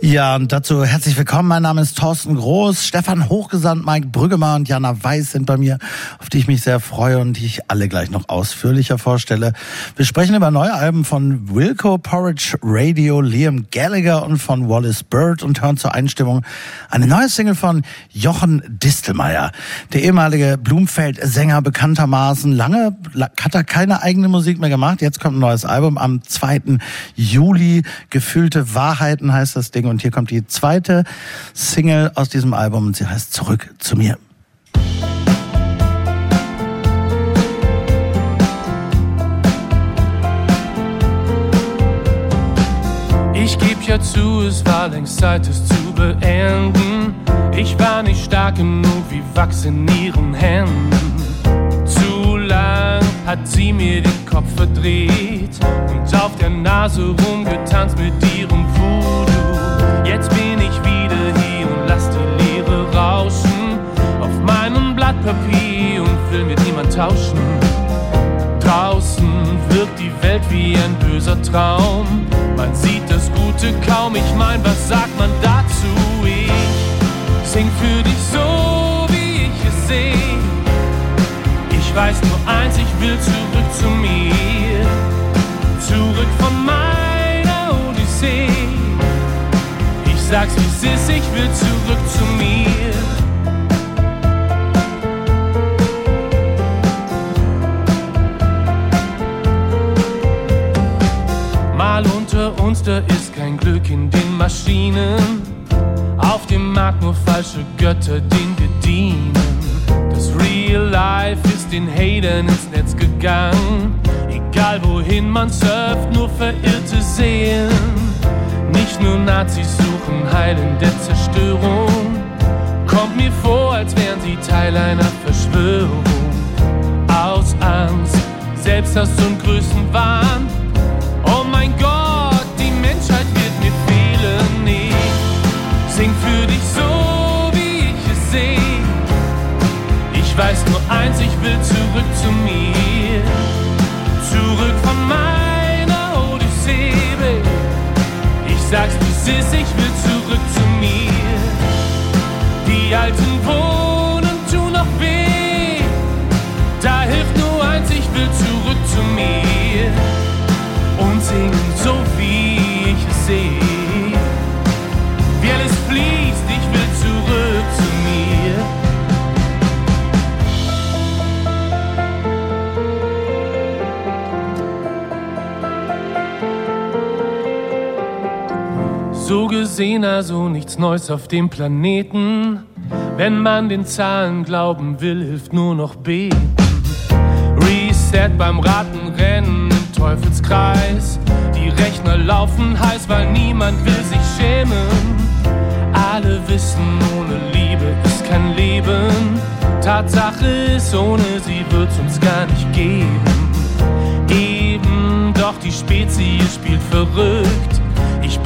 Ja, und dazu herzlich willkommen. Mein Name ist Thorsten Groß, Stefan Hochgesandt, Mike Brüggemann und Jana Weiß sind bei mir, auf die ich mich sehr freue und die ich alle gleich noch ausführlicher vorstelle. Wir sprechen über neue Alben von Wilco Porridge Radio, Liam Gallagher und von Wallace Bird und hören zur Einstimmung eine neue Single von Jochen Distelmeier. Der ehemalige Blumfeld-Sänger bekanntermaßen. Lange hat er keine eigene Musik mehr gemacht. Jetzt kommt ein neues Album am 2. Juli. Gefühlte Wahrheiten heißt das Ding und hier kommt die zweite Single aus diesem Album und sie heißt Zurück zu mir. Ich geb ja zu, es war längst Zeit, es zu beenden. Ich war nicht stark genug wie Wachs in ihren Händen. Zu lang hat sie mir den Kopf verdreht und auf der Nase rumgetanzt mit ihrem Voodoo. Rauschen auf meinem Blatt Papier und will mit niemand tauschen. Draußen wirkt die Welt wie ein böser Traum. Man sieht das Gute kaum, ich mein, was sagt man dazu? Ich sing für dich so, wie ich es seh. Ich weiß nur eins, ich will zurück zu mir. Zurück von meiner Odyssee sag's wie es ist, ich will zurück zu mir. Mal unter uns, da ist kein Glück in den Maschinen. Auf dem Markt nur falsche Götter, denen wir dienen. Das Real Life ist den Hatern ins Netz gegangen. Egal wohin man surft, nur verirrte Seelen. Nicht nur Nazis suchen Heil in der Zerstörung. Kommt mir vor, als wären sie Teil einer Verschwörung. Aus Angst, Selbsthass und Größenwahn. Mein Gott, die Menschheit wird mir fehlen. Ich sing für dich so, wie ich es seh. Ich weiß nur eins, ich will zurück zu mir. Zurück von meinem sag's wie es ist, ich will zurück zu mir. Die alten Wohnen So gesehen also nichts Neues auf dem Planeten. Wenn man den Zahlen glauben will, hilft nur noch beten. Reset beim Ratenrennen im Teufelskreis. Die Rechner laufen heiß, weil niemand will sich schämen. Alle wissen, ohne Liebe ist kein Leben. Tatsache ist, ohne sie wird's uns gar nicht geben. Eben, doch die Spezies spielt verrückt.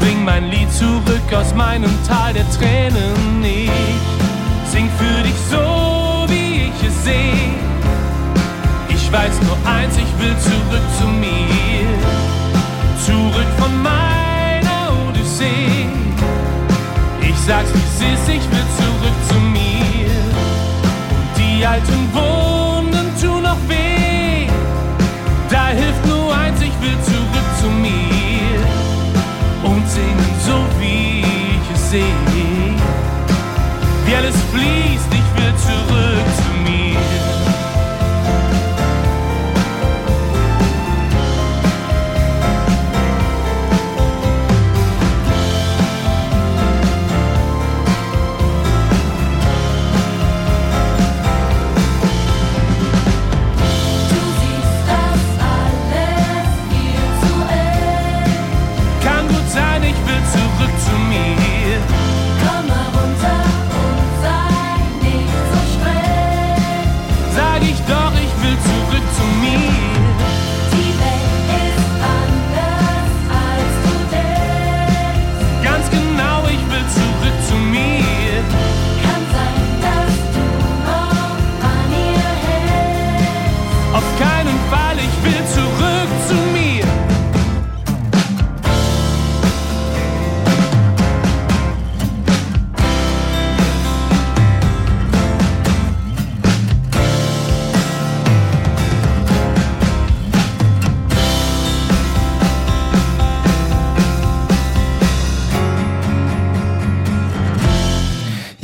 Bring mein Lied zurück aus meinem Tal der Tränen. Ich sing für dich so, wie ich es seh. Ich weiß nur eins, ich will zurück zu mir. Zurück von meiner Odyssee. Ich sag's wie es ist, ich will zurück zu mir. Und die alten Wunden tun noch weh. Da hilft nur eins, ich will zurück zu mir singen so wie ich es sehe. Wie alles fließt, ich will zurück zu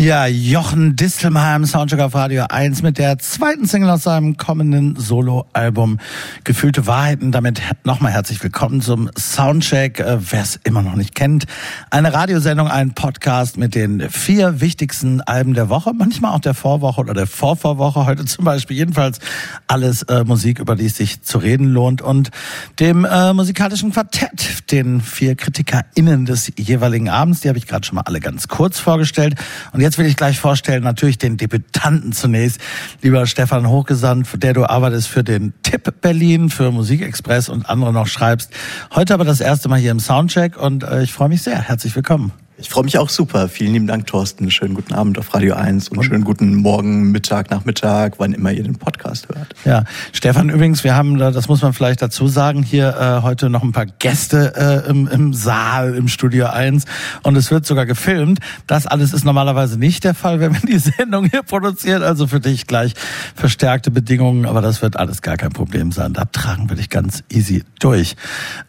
Ja, Jochen Distelheim, Soundcheck auf Radio 1 mit der zweiten Single aus seinem kommenden Soloalbum Gefühlte Wahrheiten. Damit nochmal herzlich willkommen zum Soundcheck. Äh, Wer es immer noch nicht kennt, eine Radiosendung, ein Podcast mit den vier wichtigsten Alben der Woche, manchmal auch der Vorwoche oder der Vorvorwoche. Heute zum Beispiel jedenfalls alles äh, Musik, über die es sich zu reden lohnt und dem äh, musikalischen Quartett, den vier KritikerInnen des jeweiligen Abends. Die habe ich gerade schon mal alle ganz kurz vorgestellt. Und jetzt will ich gleich vorstellen, natürlich den Debütanten zunächst. Lieber Stefan Hochgesandt, der du arbeitest für den Tipp Berlin, für Musikexpress und andere noch schreibst. Heute aber das erste Mal hier im Soundcheck und äh, ich freue mich sehr. Herzlich willkommen. Ich freue mich auch super. Vielen lieben Dank, Thorsten. Schönen guten Abend auf Radio 1 und, und schönen guten Morgen, Mittag, Nachmittag, wann immer ihr den Podcast hört. Ja, Stefan, übrigens, wir haben, das muss man vielleicht dazu sagen, hier äh, heute noch ein paar Gäste äh, im, im Saal, im Studio 1 und es wird sogar gefilmt. Das alles ist normalerweise nicht der Fall, wenn wir die Sendung hier produzieren. Also für dich gleich verstärkte Bedingungen, aber das wird alles gar kein Problem sein. Da tragen wir dich ganz easy durch.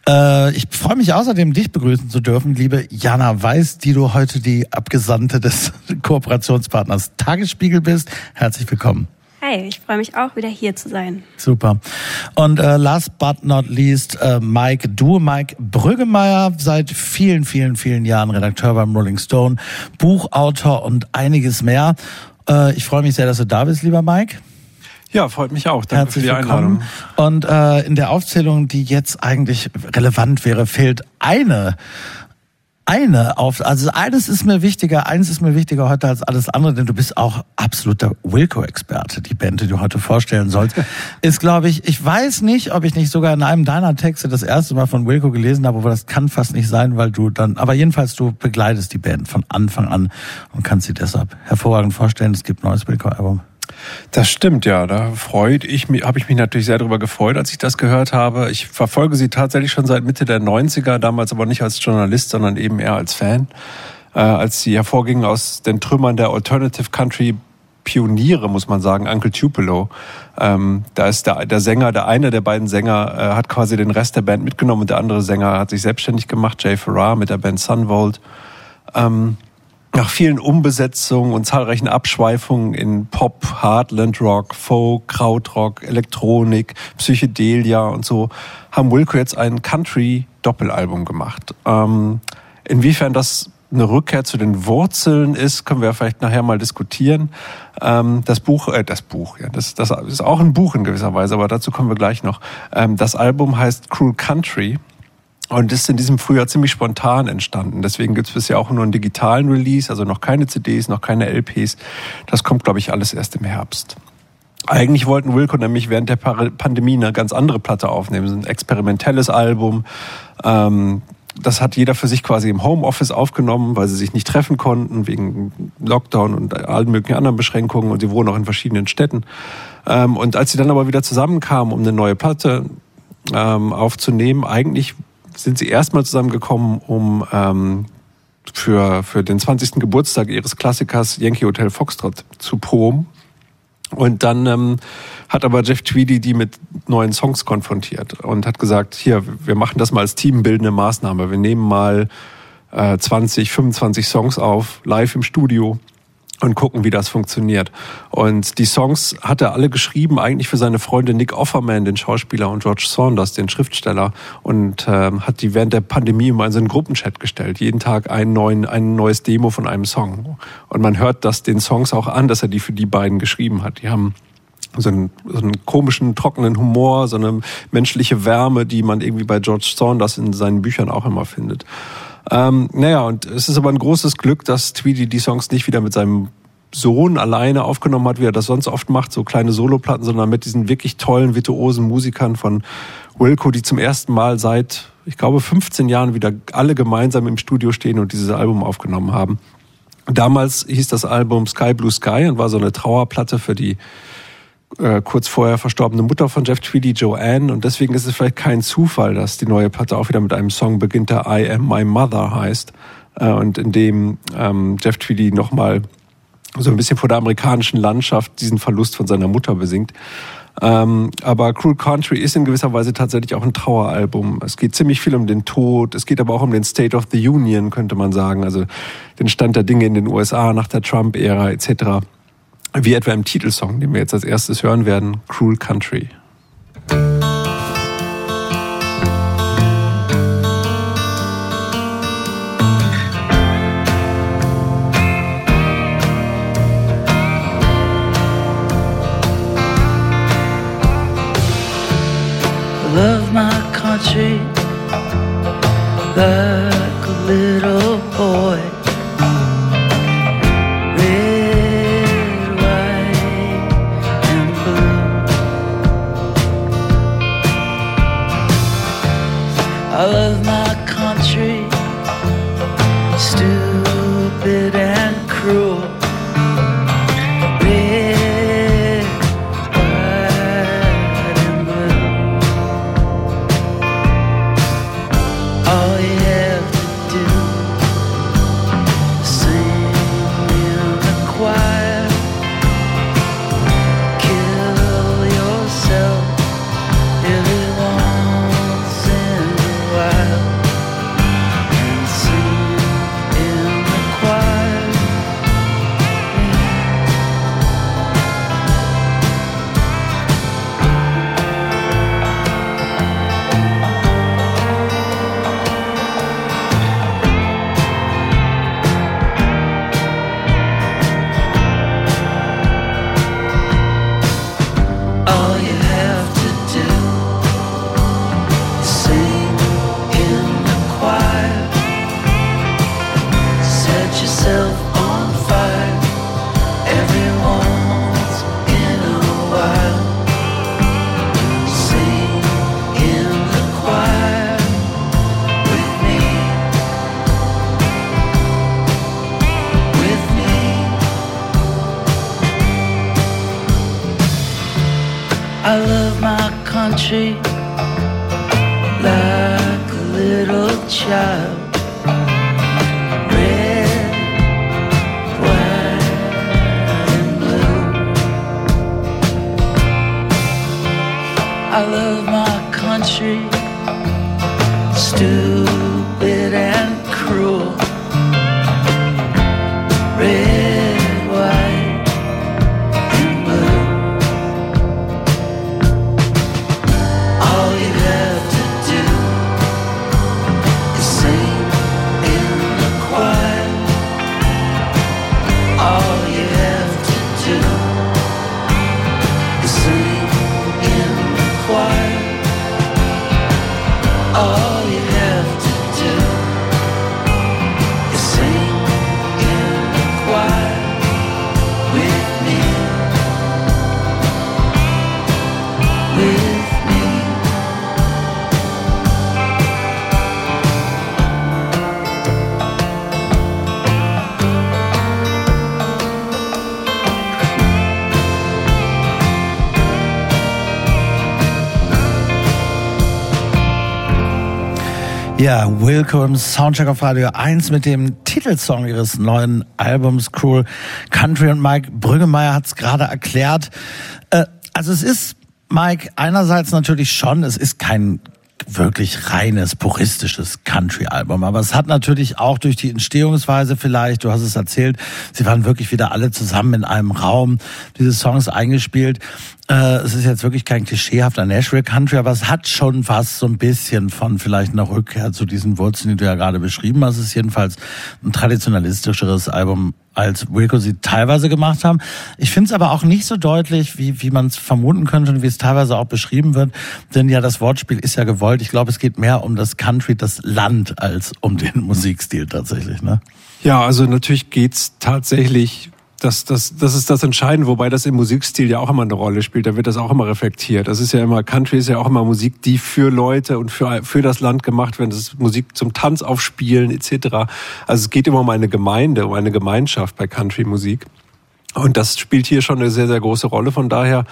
Äh, ich freue mich außerdem, dich begrüßen zu dürfen, liebe Jana Weiß, die du heute die Abgesandte des Kooperationspartners Tagesspiegel bist. Herzlich willkommen. Hi, ich freue mich auch wieder hier zu sein. Super. Und äh, last but not least, äh, Mike, du, Mike Brüggemeier, seit vielen, vielen, vielen Jahren Redakteur beim Rolling Stone, Buchautor und einiges mehr. Äh, ich freue mich sehr, dass du da bist, lieber Mike. Ja, freut mich auch. Danke Herzlich für die Einladung. Und äh, in der Aufzählung, die jetzt eigentlich relevant wäre, fehlt eine eine auf, also eines ist mir wichtiger, eines ist mir wichtiger heute als alles andere, denn du bist auch absoluter Wilco-Experte. Die Band, die du heute vorstellen sollst, ist, glaube ich, ich weiß nicht, ob ich nicht sogar in einem deiner Texte das erste Mal von Wilco gelesen habe, aber das kann fast nicht sein, weil du dann, aber jedenfalls du begleitest die Band von Anfang an und kannst sie deshalb hervorragend vorstellen. Es gibt ein neues Wilco-Album. Das stimmt, ja. Da freut ich mich, habe ich mich natürlich sehr darüber gefreut, als ich das gehört habe. Ich verfolge sie tatsächlich schon seit Mitte der 90er, damals aber nicht als Journalist, sondern eben eher als Fan. Äh, als sie hervorgingen aus den Trümmern der Alternative Country Pioniere, muss man sagen, Uncle Tupelo. Ähm, da ist der, der Sänger, der eine der beiden Sänger, äh, hat quasi den Rest der Band mitgenommen und der andere Sänger hat sich selbstständig gemacht, Jay Farrar mit der Band Sunvolt. Ähm, nach vielen Umbesetzungen und zahlreichen Abschweifungen in Pop, Heartland Rock, Folk, Krautrock, Elektronik, Psychedelia und so, haben Wilco jetzt ein Country-Doppelalbum gemacht. Ähm, inwiefern das eine Rückkehr zu den Wurzeln ist, können wir vielleicht nachher mal diskutieren. Ähm, das Buch, äh, das Buch, ja, das, das ist auch ein Buch in gewisser Weise, aber dazu kommen wir gleich noch. Ähm, das Album heißt Cruel Country und ist in diesem Frühjahr ziemlich spontan entstanden. Deswegen gibt es bisher auch nur einen digitalen Release, also noch keine CDs, noch keine LPs. Das kommt, glaube ich, alles erst im Herbst. Eigentlich wollten Wilco nämlich während der Pandemie eine ganz andere Platte aufnehmen, ein experimentelles Album. Ähm, das hat jeder für sich quasi im Homeoffice aufgenommen, weil sie sich nicht treffen konnten wegen Lockdown und allen möglichen anderen Beschränkungen und sie wohnen auch in verschiedenen Städten. Ähm, und als sie dann aber wieder zusammenkamen, um eine neue Platte ähm, aufzunehmen, eigentlich sind sie erstmal zusammengekommen, um ähm, für, für den 20. Geburtstag ihres Klassikers Yankee Hotel Foxtrot zu proben. Und dann ähm, hat aber Jeff Tweedy die mit neuen Songs konfrontiert und hat gesagt, hier, wir machen das mal als teambildende Maßnahme. Wir nehmen mal äh, 20, 25 Songs auf, live im Studio und gucken, wie das funktioniert. Und die Songs hat er alle geschrieben, eigentlich für seine Freunde Nick Offerman, den Schauspieler, und George Saunders, den Schriftsteller, und ähm, hat die während der Pandemie immer in so einen Gruppenchat gestellt. Jeden Tag einen neuen, ein neues Demo von einem Song. Und man hört das den Songs auch an, dass er die für die beiden geschrieben hat. Die haben so einen, so einen komischen, trockenen Humor, so eine menschliche Wärme, die man irgendwie bei George Saunders in seinen Büchern auch immer findet. Ähm, naja, und es ist aber ein großes Glück, dass Tweedy die Songs nicht wieder mit seinem Sohn alleine aufgenommen hat, wie er das sonst oft macht, so kleine Soloplatten, sondern mit diesen wirklich tollen, virtuosen Musikern von Wilco, die zum ersten Mal seit, ich glaube, 15 Jahren wieder alle gemeinsam im Studio stehen und dieses Album aufgenommen haben. Damals hieß das Album Sky Blue Sky und war so eine Trauerplatte für die äh, kurz vorher verstorbene Mutter von Jeff Tweedy, Joanne. Und deswegen ist es vielleicht kein Zufall, dass die neue Platte auch wieder mit einem Song beginnt, der I Am My Mother heißt. Äh, und in dem ähm, Jeff Tweedy nochmal so ein bisschen vor der amerikanischen Landschaft diesen Verlust von seiner Mutter besingt. Ähm, aber Cruel Country ist in gewisser Weise tatsächlich auch ein Traueralbum. Es geht ziemlich viel um den Tod, es geht aber auch um den State of the Union, könnte man sagen, also den Stand der Dinge in den USA nach der Trump-Ära etc. Wie etwa im Titelsong, den wir jetzt als erstes hören werden, Cruel Country. Ja, Wilco im Soundcheck auf Radio 1 mit dem Titelsong ihres neuen Albums Cruel Country und Mike Brüggemeier hat es gerade erklärt. Äh, also es ist, Mike, einerseits natürlich schon, es ist kein wirklich reines, puristisches Country-Album. Aber es hat natürlich auch durch die Entstehungsweise vielleicht, du hast es erzählt, sie waren wirklich wieder alle zusammen in einem Raum, diese Songs eingespielt. Äh, es ist jetzt wirklich kein klischeehafter Nashville Country, aber es hat schon was so ein bisschen von vielleicht einer Rückkehr zu diesen Wurzeln, die du ja gerade beschrieben hast. Es ist jedenfalls ein traditionalistischeres Album, als Wilco sie teilweise gemacht haben. Ich finde es aber auch nicht so deutlich, wie, wie man es vermuten könnte und wie es teilweise auch beschrieben wird. Denn ja, das Wortspiel ist ja gewollt. Ich glaube, es geht mehr um das Country, das Land, als um den Musikstil tatsächlich. Ne? Ja, also natürlich geht's tatsächlich das, das, das ist das Entscheidende, wobei das im Musikstil ja auch immer eine Rolle spielt. Da wird das auch immer reflektiert. Das ist ja immer, Country ist ja auch immer Musik, die für Leute und für, für das Land gemacht wird. Das ist Musik zum Tanz aufspielen etc. Also es geht immer um eine Gemeinde, um eine Gemeinschaft bei Country-Musik. Und das spielt hier schon eine sehr, sehr große Rolle. Von daher,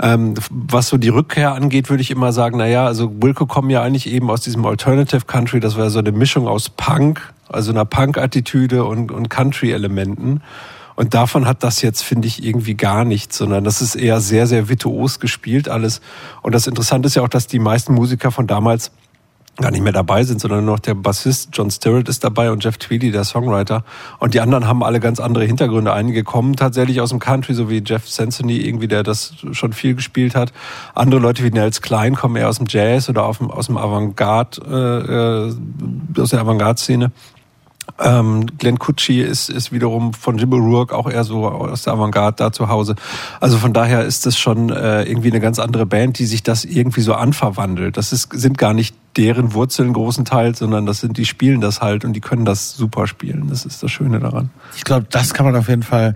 ähm, was so die Rückkehr angeht, würde ich immer sagen, na ja, also Wilco kommen ja eigentlich eben aus diesem Alternative Country. Das war so eine Mischung aus Punk, also einer Punk-Attitüde und, und Country-Elementen. Und davon hat das jetzt, finde ich, irgendwie gar nichts, sondern das ist eher sehr, sehr virtuos gespielt alles. Und das Interessante ist ja auch, dass die meisten Musiker von damals gar nicht mehr dabei sind, sondern nur noch der Bassist John Stirrett ist dabei und Jeff Tweedy, der Songwriter. Und die anderen haben alle ganz andere Hintergründe. Einige kommen tatsächlich aus dem Country, so wie Jeff Sansony, irgendwie, der das schon viel gespielt hat. Andere Leute wie Nels Klein kommen eher aus dem Jazz oder aus dem, aus dem Avantgarde, äh, aus der Avantgarde-Szene. Ähm, Glenn Kutschi ist, ist wiederum von Jim O'Rourke auch eher so aus der Avantgarde da zu Hause. Also von daher ist das schon äh, irgendwie eine ganz andere Band, die sich das irgendwie so anverwandelt. Das ist, sind gar nicht deren Wurzeln großenteils, sondern das sind, die spielen das halt und die können das super spielen. Das ist das Schöne daran. Ich glaube, das kann man auf jeden Fall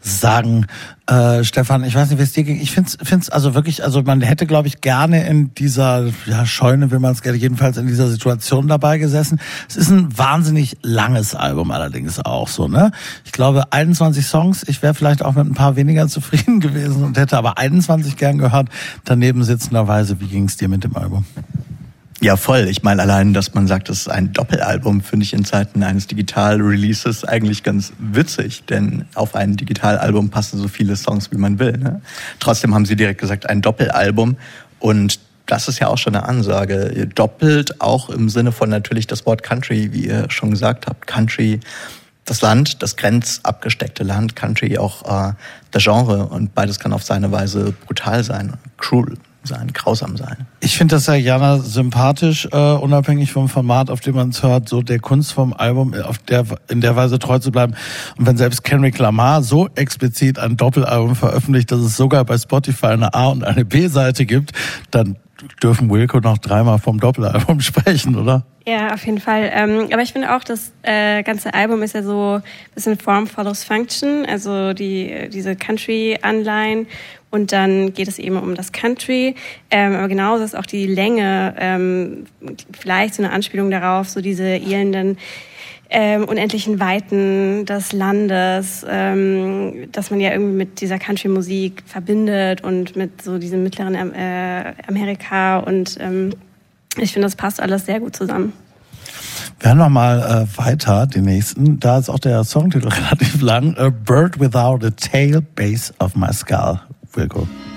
sagen. Äh, Stefan, ich weiß nicht, wie es dir ging. Ich finde es also wirklich, also man hätte, glaube ich, gerne in dieser ja, Scheune, will man es gerne, jedenfalls in dieser Situation dabei gesessen. Es ist ein wahnsinnig langes Album allerdings auch so, ne? Ich glaube, 21 Songs. Ich wäre vielleicht auch mit ein paar weniger zufrieden gewesen und hätte aber 21 gern gehört. Daneben sitzenderweise, wie ging es dir mit dem Album? Ja, voll. Ich meine, allein, dass man sagt, das ist ein Doppelalbum, finde ich in Zeiten eines Digital-Releases eigentlich ganz witzig, denn auf ein Digitalalbum passen so viele Songs, wie man will. Ne? Trotzdem haben sie direkt gesagt, ein Doppelalbum und das ist ja auch schon eine Ansage. Doppelt auch im Sinne von natürlich das Wort Country, wie ihr schon gesagt habt. Country, das Land, das grenzabgesteckte Land, Country auch äh, das Genre und beides kann auf seine Weise brutal sein, cruel sein, grausam sein. Ich finde das ja Jana sympathisch, äh, unabhängig vom Format, auf dem man es hört, so der Kunst vom Album auf der, in der Weise treu zu bleiben. Und wenn selbst Kendrick Lamar so explizit ein Doppelalbum veröffentlicht, dass es sogar bei Spotify eine A- und eine B-Seite gibt, dann dürfen Wilco noch dreimal vom Doppelalbum sprechen, oder? Ja, auf jeden Fall. Ähm, aber ich finde auch, das äh, ganze Album ist ja so ein bisschen Form follows Function, also die, diese Country-Anleihen. Und dann geht es eben um das Country. Ähm, aber genauso ist auch die Länge ähm, vielleicht so eine Anspielung darauf, so diese elenden ähm, unendlichen Weiten des Landes, ähm, dass man ja irgendwie mit dieser Country-Musik verbindet und mit so diesem mittleren äh, Amerika. Und ähm, ich finde, das passt alles sehr gut zusammen. Wir hören noch mal äh, weiter, die nächsten. Da ist auch der Songtitel relativ lang. A Bird Without a Tail, Base of My Skull. Wilco.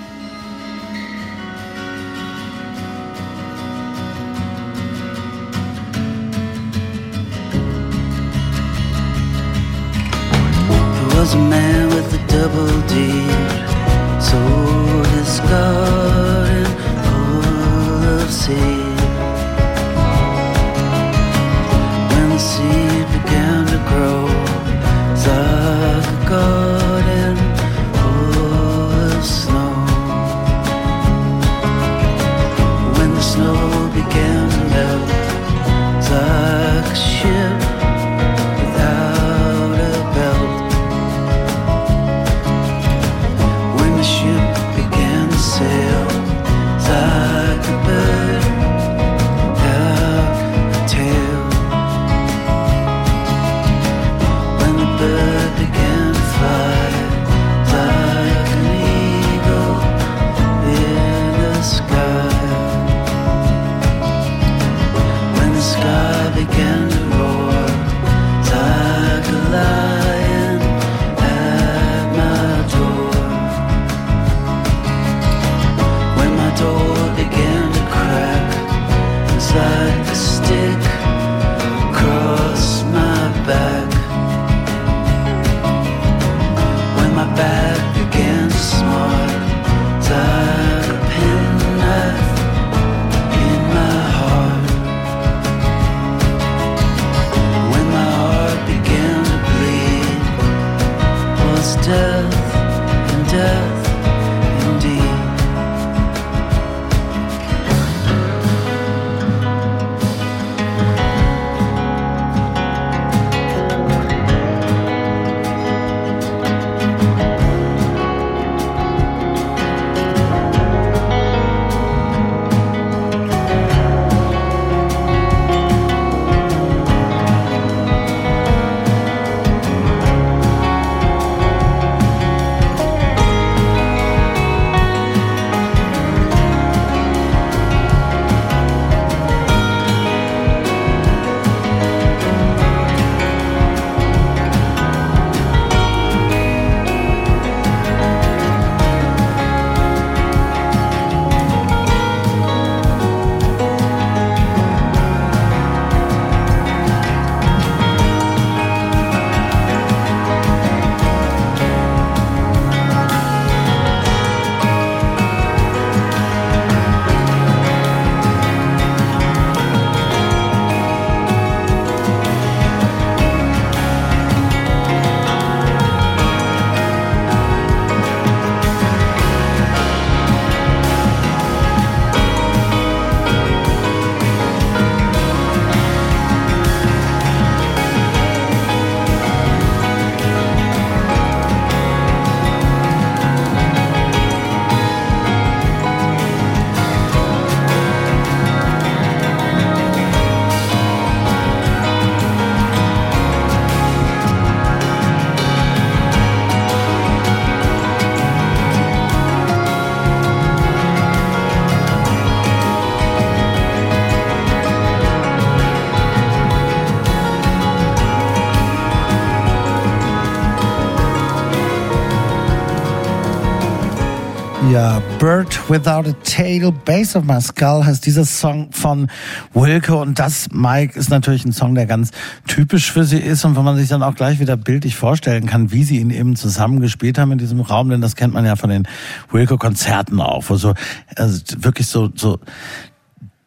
Bird Without a Tail, Base of My Skull heißt dieser Song von Wilco. Und das, Mike, ist natürlich ein Song, der ganz typisch für sie ist und wo man sich dann auch gleich wieder bildlich vorstellen kann, wie sie ihn eben zusammengespielt haben in diesem Raum, denn das kennt man ja von den Wilco-Konzerten auch, wo so also wirklich so, so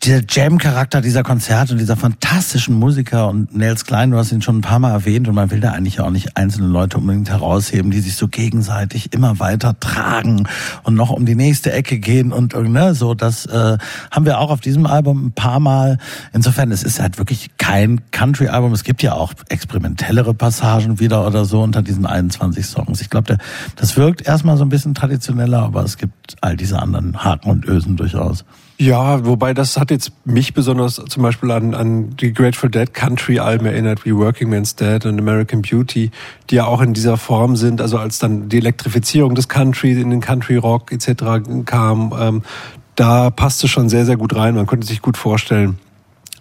der Jam-Charakter dieser Konzerte und dieser fantastischen Musiker und Nels Klein, du hast ihn schon ein paar Mal erwähnt und man will da eigentlich auch nicht einzelne Leute unbedingt herausheben, die sich so gegenseitig immer weiter tragen und noch um die nächste Ecke gehen und ne, so das äh, haben wir auch auf diesem Album ein paar Mal. Insofern, es ist halt wirklich kein Country-Album. Es gibt ja auch experimentellere Passagen wieder oder so unter diesen 21 Songs. Ich glaube, das wirkt erstmal so ein bisschen traditioneller, aber es gibt all diese anderen Haken und Ösen durchaus. Ja, wobei das hat jetzt mich besonders zum Beispiel an, an die Grateful Dead Country Alben erinnert, wie Working Man's Dead und American Beauty, die ja auch in dieser Form sind, also als dann die Elektrifizierung des Country in den Country Rock etc. kam, ähm, da passte schon sehr, sehr gut rein. Man konnte sich gut vorstellen,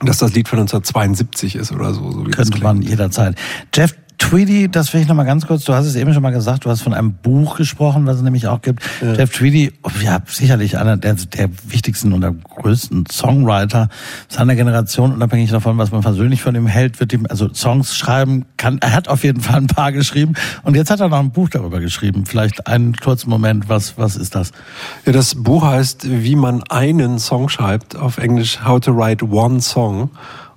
dass das Lied von 1972 ist oder so. so wie Könnte man jederzeit. Jeff Tweedy, das will ich noch mal ganz kurz, du hast es eben schon mal gesagt, du hast von einem Buch gesprochen, was es nämlich auch gibt. Ja. Jeff Tweedy, ja, sicherlich einer der, der wichtigsten und der größten Songwriter seiner Generation, unabhängig davon, was man persönlich von ihm hält, wird ihm, also Songs schreiben kann, er hat auf jeden Fall ein paar geschrieben und jetzt hat er noch ein Buch darüber geschrieben. Vielleicht einen kurzen Moment, was, was ist das? Ja, das Buch heißt, wie man einen Song schreibt, auf Englisch How to Write One Song.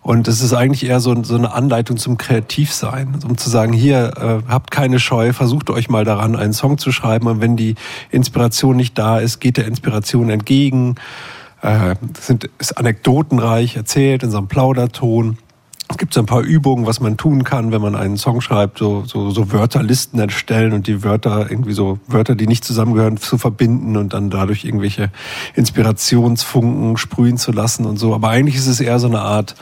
Und es ist eigentlich eher so, so eine Anleitung zum Kreativsein, um zu sagen, hier, äh, habt keine Scheu, versucht euch mal daran, einen Song zu schreiben. Und wenn die Inspiration nicht da ist, geht der Inspiration entgegen. Äh, sind, ist anekdotenreich erzählt in so einem Plauderton. Es gibt so ein paar Übungen, was man tun kann, wenn man einen Song schreibt, so, so, so Wörterlisten erstellen und die Wörter, irgendwie so Wörter, die nicht zusammengehören, zu verbinden und dann dadurch irgendwelche Inspirationsfunken sprühen zu lassen und so. Aber eigentlich ist es eher so eine Art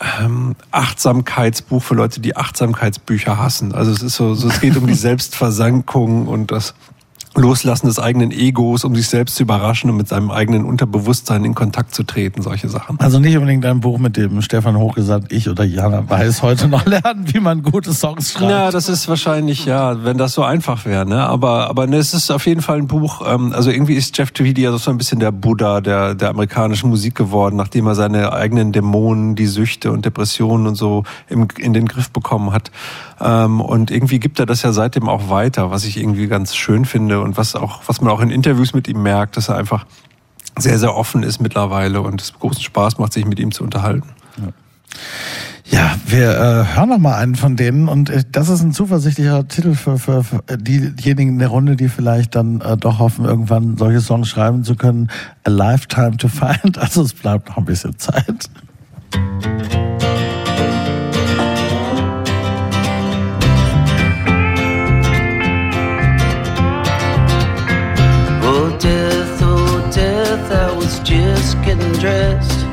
ähm, Achtsamkeitsbuch für Leute, die Achtsamkeitsbücher hassen. Also es ist so, so es geht um die Selbstversankung und das Loslassen des eigenen Egos, um sich selbst zu überraschen und mit seinem eigenen Unterbewusstsein in Kontakt zu treten, solche Sachen. Also nicht unbedingt ein Buch, mit dem Stefan Hochgesagt, ich oder Jana Weiß heute noch lernen, wie man gute Songs schreibt. Ja, das ist wahrscheinlich, ja, wenn das so einfach wäre, ne? Aber, aber ne, es ist auf jeden Fall ein Buch, ähm, also irgendwie ist Jeff Tweedy ja so ein bisschen der Buddha der, der amerikanischen Musik geworden, nachdem er seine eigenen Dämonen, die Süchte und Depressionen und so im, in den Griff bekommen hat. Ähm, und irgendwie gibt er das ja seitdem auch weiter, was ich irgendwie ganz schön finde und was auch, was man auch in Interviews mit ihm merkt, dass er einfach sehr, sehr offen ist mittlerweile und es großen Spaß macht, sich mit ihm zu unterhalten. Ja. Ja, wir äh, hören noch mal einen von denen und äh, das ist ein zuversichtlicher Titel für, für, für diejenigen in der Runde, die vielleicht dann äh, doch hoffen, irgendwann solche Songs schreiben zu können. A Lifetime to Find. Also es bleibt noch ein bisschen Zeit. Getting dressed.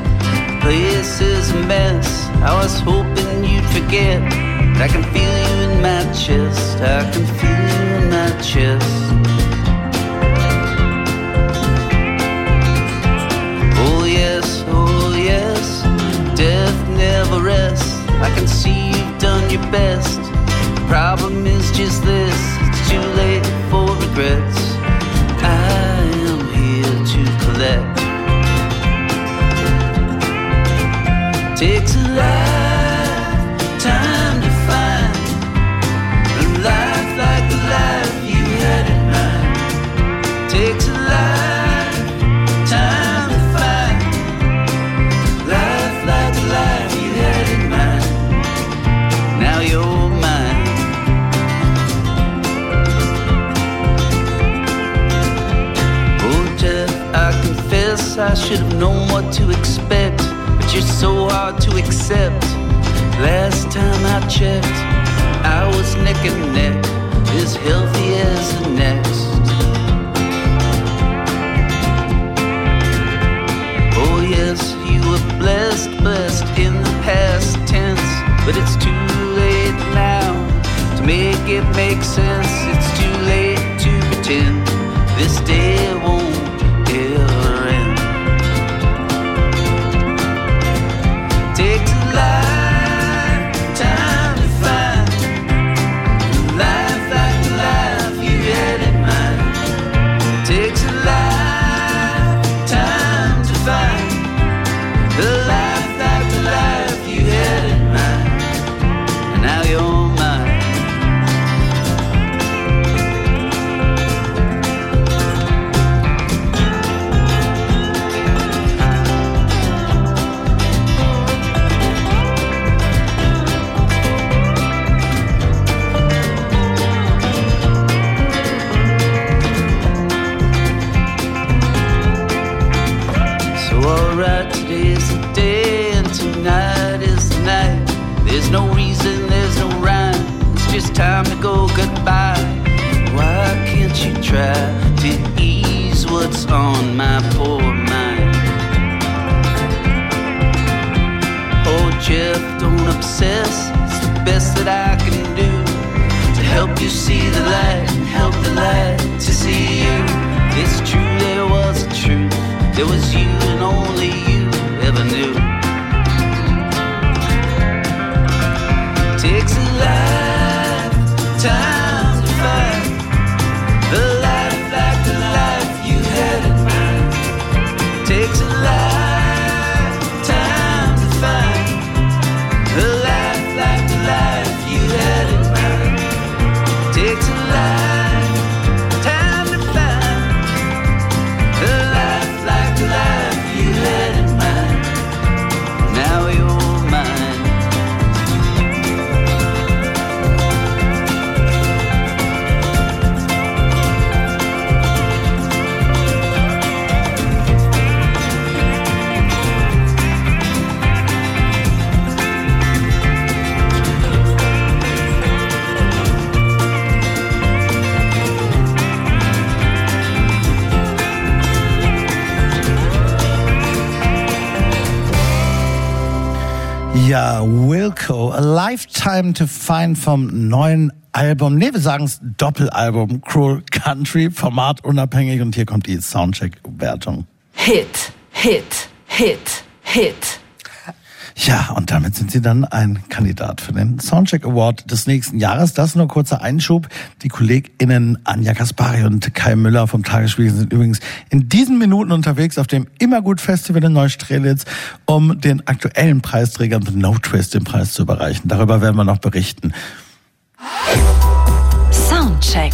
Place is a mess. I was hoping you'd forget. I can feel you in my chest. I can feel you in my chest. Oh yes, oh yes. Death never rests. I can see you've done your best. Problem is just this. It's too late for regrets. I am here to collect. Takes a lifetime to find a life like the life you had in mind. Takes a lifetime to find life like the life you had in mind. Now you're mine. Oh, Jeff, I confess I should have known what to expect you're so hard to accept. Last time I checked, I was neck and neck, as healthy as the next. Oh, yes, you were blessed, blessed in the past tense, but it's too late now to make it make sense. It's too late to pretend this day won't life. try to ease what's on my poor mind. Oh, Jeff, don't obsess. It's the best that I can do to help you see the light and help the light to see you. It's true, there was a truth. There was you and only you ever knew. Takes a lot. Wilco, A Lifetime to Find vom neuen Album, nee, wir sagen es Doppelalbum, Cruel Country, formatunabhängig und hier kommt die Soundcheck-Wertung. Hit, Hit, Hit, Hit. Ja, und damit sind sie dann ein Kandidat für den Soundcheck Award des nächsten Jahres. Das nur kurzer Einschub. Die KollegInnen Anja Kaspari und Kai Müller vom Tagesspiegel sind übrigens in diesen Minuten unterwegs auf dem Immergut Festival in Neustrelitz, um den aktuellen Preisträgern The No Twist den Preis zu überreichen. Darüber werden wir noch berichten. Soundcheck.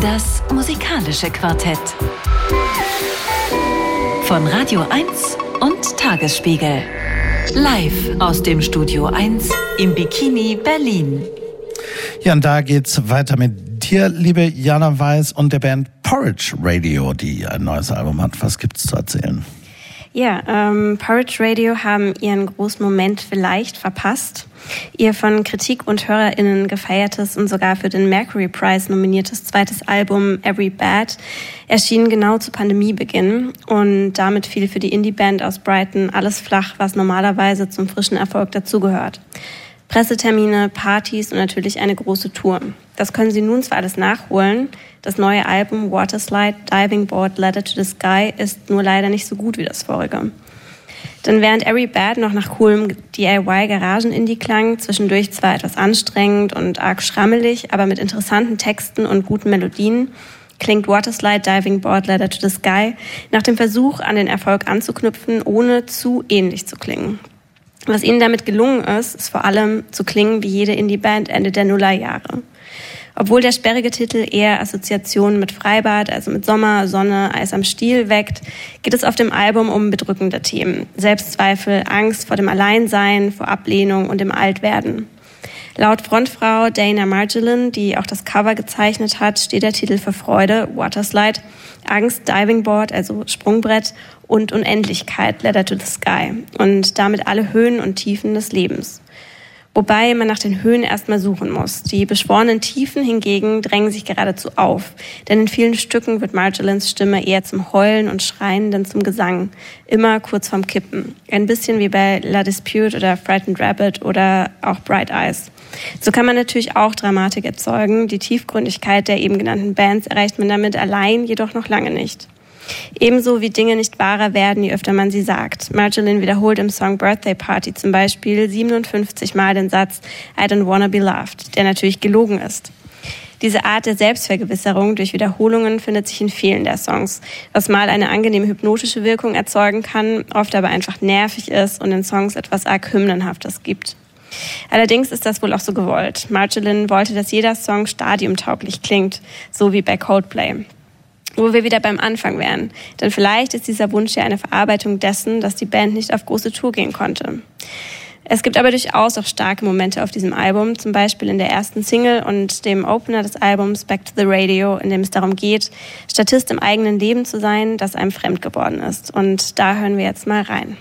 Das musikalische Quartett. Von Radio 1 und Tagesspiegel. Live aus dem Studio 1 im Bikini Berlin. Ja, und da geht's weiter mit dir, liebe Jana Weiß und der Band Porridge Radio, die ein neues Album hat. Was gibt's zu erzählen? Ja, ähm, Porridge Radio haben ihren großen Moment vielleicht verpasst. Ihr von Kritik und HörerInnen gefeiertes und sogar für den Mercury Prize nominiertes zweites Album Every Bad erschien genau zu Pandemiebeginn und damit fiel für die Indie-Band aus Brighton alles flach, was normalerweise zum frischen Erfolg dazugehört. Pressetermine, Partys und natürlich eine große Tour. Das können sie nun zwar alles nachholen, das neue Album Waterslide Diving Board Letter to the Sky ist nur leider nicht so gut wie das vorige. Denn während Every Bad noch nach coolem DIY-Garagen-Indie klang, zwischendurch zwar etwas anstrengend und arg schrammelig, aber mit interessanten Texten und guten Melodien, klingt Waterslide Diving Board Letter to the Sky nach dem Versuch, an den Erfolg anzuknüpfen, ohne zu ähnlich zu klingen. Was ihnen damit gelungen ist, ist vor allem zu klingen wie jede Indie-Band Ende der Nullerjahre. Obwohl der sperrige Titel eher Assoziationen mit Freibad, also mit Sommer, Sonne, Eis am Stiel weckt, geht es auf dem Album um bedrückende Themen. Selbstzweifel, Angst vor dem Alleinsein, vor Ablehnung und dem Altwerden. Laut Frontfrau Dana Margolin, die auch das Cover gezeichnet hat, steht der Titel für Freude, Waterslide, Angst, Diving Board, also Sprungbrett und Unendlichkeit, Letter to the Sky und damit alle Höhen und Tiefen des Lebens. Wobei man nach den Höhen erstmal suchen muss. Die beschworenen Tiefen hingegen drängen sich geradezu auf. Denn in vielen Stücken wird Marjolins Stimme eher zum Heulen und Schreien denn zum Gesang. Immer kurz vorm Kippen. Ein bisschen wie bei La Dispute oder Frightened Rabbit oder auch Bright Eyes. So kann man natürlich auch Dramatik erzeugen. Die Tiefgründigkeit der eben genannten Bands erreicht man damit allein jedoch noch lange nicht. Ebenso wie Dinge nicht wahrer werden, je öfter man sie sagt. Marjolin wiederholt im Song Birthday Party zum Beispiel 57 Mal den Satz I don't wanna be loved, der natürlich gelogen ist. Diese Art der Selbstvergewisserung durch Wiederholungen findet sich in vielen der Songs, was mal eine angenehme hypnotische Wirkung erzeugen kann, oft aber einfach nervig ist und den Songs etwas arg Hymnenhaftes gibt. Allerdings ist das wohl auch so gewollt. Marjolin wollte, dass jeder Song stadiumtauglich klingt, so wie bei Coldplay wo wir wieder beim Anfang wären. Denn vielleicht ist dieser Wunsch ja eine Verarbeitung dessen, dass die Band nicht auf große Tour gehen konnte. Es gibt aber durchaus auch starke Momente auf diesem Album, zum Beispiel in der ersten Single und dem Opener des Albums Back to the Radio, in dem es darum geht, Statist im eigenen Leben zu sein, das einem fremd geworden ist. Und da hören wir jetzt mal rein.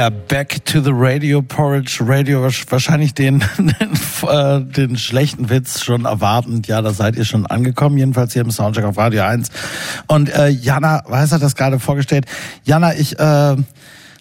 Ja, Back to the Radio Porridge. Radio wahrscheinlich den, den, äh, den schlechten Witz schon erwartend. Ja, da seid ihr schon angekommen, jedenfalls hier im Soundcheck auf Radio 1. Und äh, Jana Weiß hat das gerade vorgestellt. Jana, ich äh,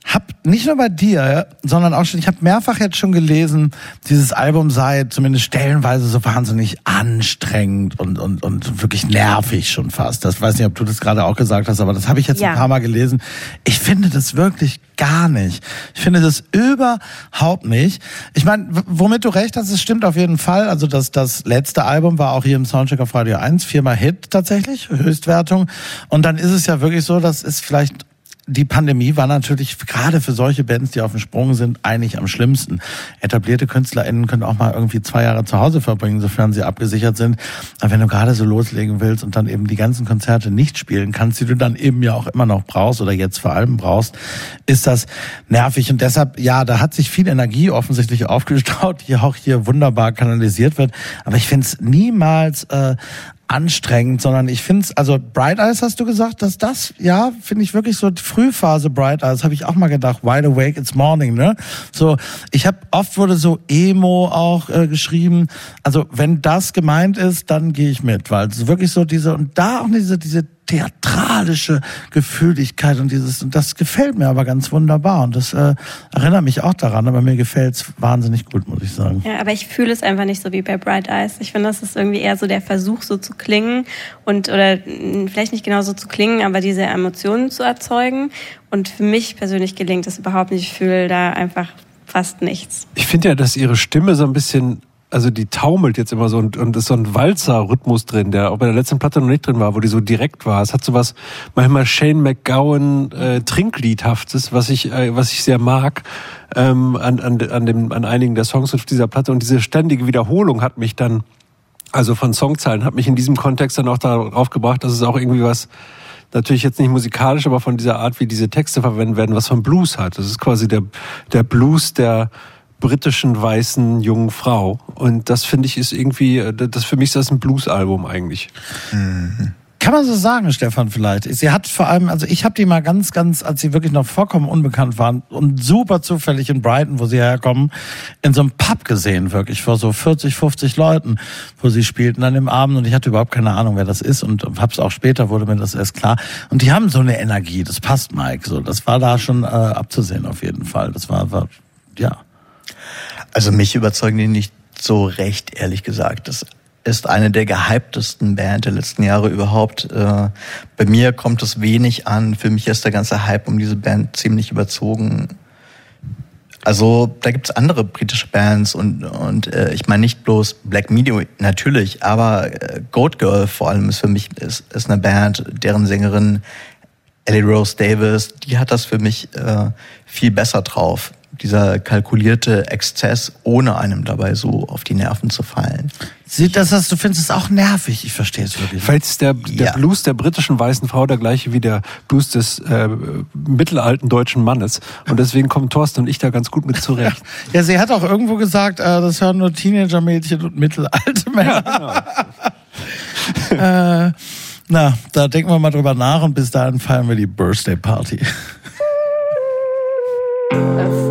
hab nicht nur bei dir, sondern auch schon, ich habe mehrfach jetzt schon gelesen, dieses Album sei zumindest stellenweise so wahnsinnig anstrengend und, und, und wirklich nervig schon fast. Das weiß nicht, ob du das gerade auch gesagt hast, aber das habe ich jetzt Ja. ein paar Mal gelesen. Ich finde das wirklich gar nicht. Ich finde das überhaupt nicht. Ich meine, womit du recht hast, es stimmt auf jeden Fall. Also das, das letzte Album war auch hier im Soundcheck auf Radio 1, viermal Hit tatsächlich, Höchstwertung. Und dann ist es ja wirklich so, das ist vielleicht die Pandemie war natürlich gerade für solche Bands, die auf dem Sprung sind, eigentlich am schlimmsten. Etablierte KünstlerInnen können auch mal irgendwie zwei Jahre zu Hause verbringen, sofern sie abgesichert sind. Aber wenn du gerade so loslegen willst und dann eben die ganzen Konzerte nicht spielen kannst, die du dann eben ja auch immer noch brauchst oder jetzt vor allem brauchst, ist das nervig. Und deshalb, ja, da hat sich viel Energie offensichtlich aufgestaut, die auch hier wunderbar kanalisiert wird. Aber ich finde es niemals äh, anstrengend, sondern ich finde es, also Bright Eyes hast du gesagt, dass das, ja, finde ich wirklich so die Frühphase Bright Eyes, habe ich auch mal gedacht, Wide Awake, It's Morning, ne? So, ich habe oft wurde so Emo auch äh, geschrieben. Also wenn das gemeint ist, dann gehe ich mit, weil es wirklich so diese und da auch diese diese theatralische Gefühligkeit und dieses und das gefällt mir aber ganz wunderbar und das äh, erinnert mich auch daran, aber mir gefällt's wahnsinnig gut, muss ich sagen. Ja, aber ich fühle es einfach nicht so wie bei Bright Eyes. Ich finde, das ist irgendwie eher so der Versuch, so zu klingen und oder vielleicht nicht genau so zu klingen, aber diese Emotionen zu erzeugen. Und für mich persönlich gelingt es überhaupt nicht. Ich fühle da einfach fast nichts. Ich finde ja, dass ihre Stimme so ein bisschen, also die taumelt jetzt immer so und, und ist so ein Walzer-Rhythmus drin, der auch bei der letzten Platte noch nicht drin war, wo die so direkt war. Es hat so was manchmal Shane McGowan äh, Trinkliedhaftes, was ich, äh, was ich sehr mag ähm, an, an, an, dem, an einigen der Songs auf dieser Platte. Und diese ständige Wiederholung hat mich dann also von Songzeilen, hat mich in diesem Kontext dann auch darauf gebracht, dass es auch irgendwie was, natürlich jetzt nicht musikalisch, aber von dieser Art, wie diese Texte verwendet werden, was von Blues hat. Das ist quasi der, der Blues der britischen weißen jungen Frau. Und das finde ich ist irgendwie, äh, das für mich ist das ein Blues-Album eigentlich. Mhm. Kann man so sagen, Stefan, vielleicht. Sie hat vor allem, also ich habe die mal ganz, ganz, als sie wirklich noch vollkommen unbekannt waren und super zufällig in Brighton, wo sie herkommen, in so einem Pub gesehen, wirklich, vor so 40, 50 Leuten, wo sie spielten an dem Abend und ich hatte überhaupt keine Ahnung, wer das ist und hab's auch später, wurde mir das erst klar. Und die haben so eine Energie, das passt, Mike, so. Das war da schon äh, abzusehen auf jeden Fall. Das war, war ja. Also mich überzeugen die nicht so recht, ehrlich gesagt. Das ist eine der gehyptesten Band der letzten Jahre überhaupt. Äh, bei mir kommt es wenig an. Für mich ist der ganze Hype um diese Band ziemlich überzogen. Also da gibt's andere britische Bands und, und äh, ich meine nicht bloß Black Media natürlich, aber äh, Goat Girl vor allem ist für mich ist, ist eine Band, deren Sängerin Ellie Rose Davis, die hat das für mich äh, viel besser drauf dieser kalkulierte Exzess, ohne einem dabei so auf die Nerven zu fallen. Sieht das, was du findest, ist auch nervig. Ich verstehe es wirklich. Vielleicht ist der, der ja. Blues der britischen weißen Frau der gleiche wie der Blues des äh, mittelalten deutschen Mannes. Und deswegen kommen Thorsten und ich da ganz gut mit zurecht. ja, sie hat auch irgendwo gesagt, äh, das hören nur Teenager-Mädchen und mittelalte Männer. Ja, genau. äh, na, da denken wir mal drüber nach und bis dahin feiern wir die Birthday Party.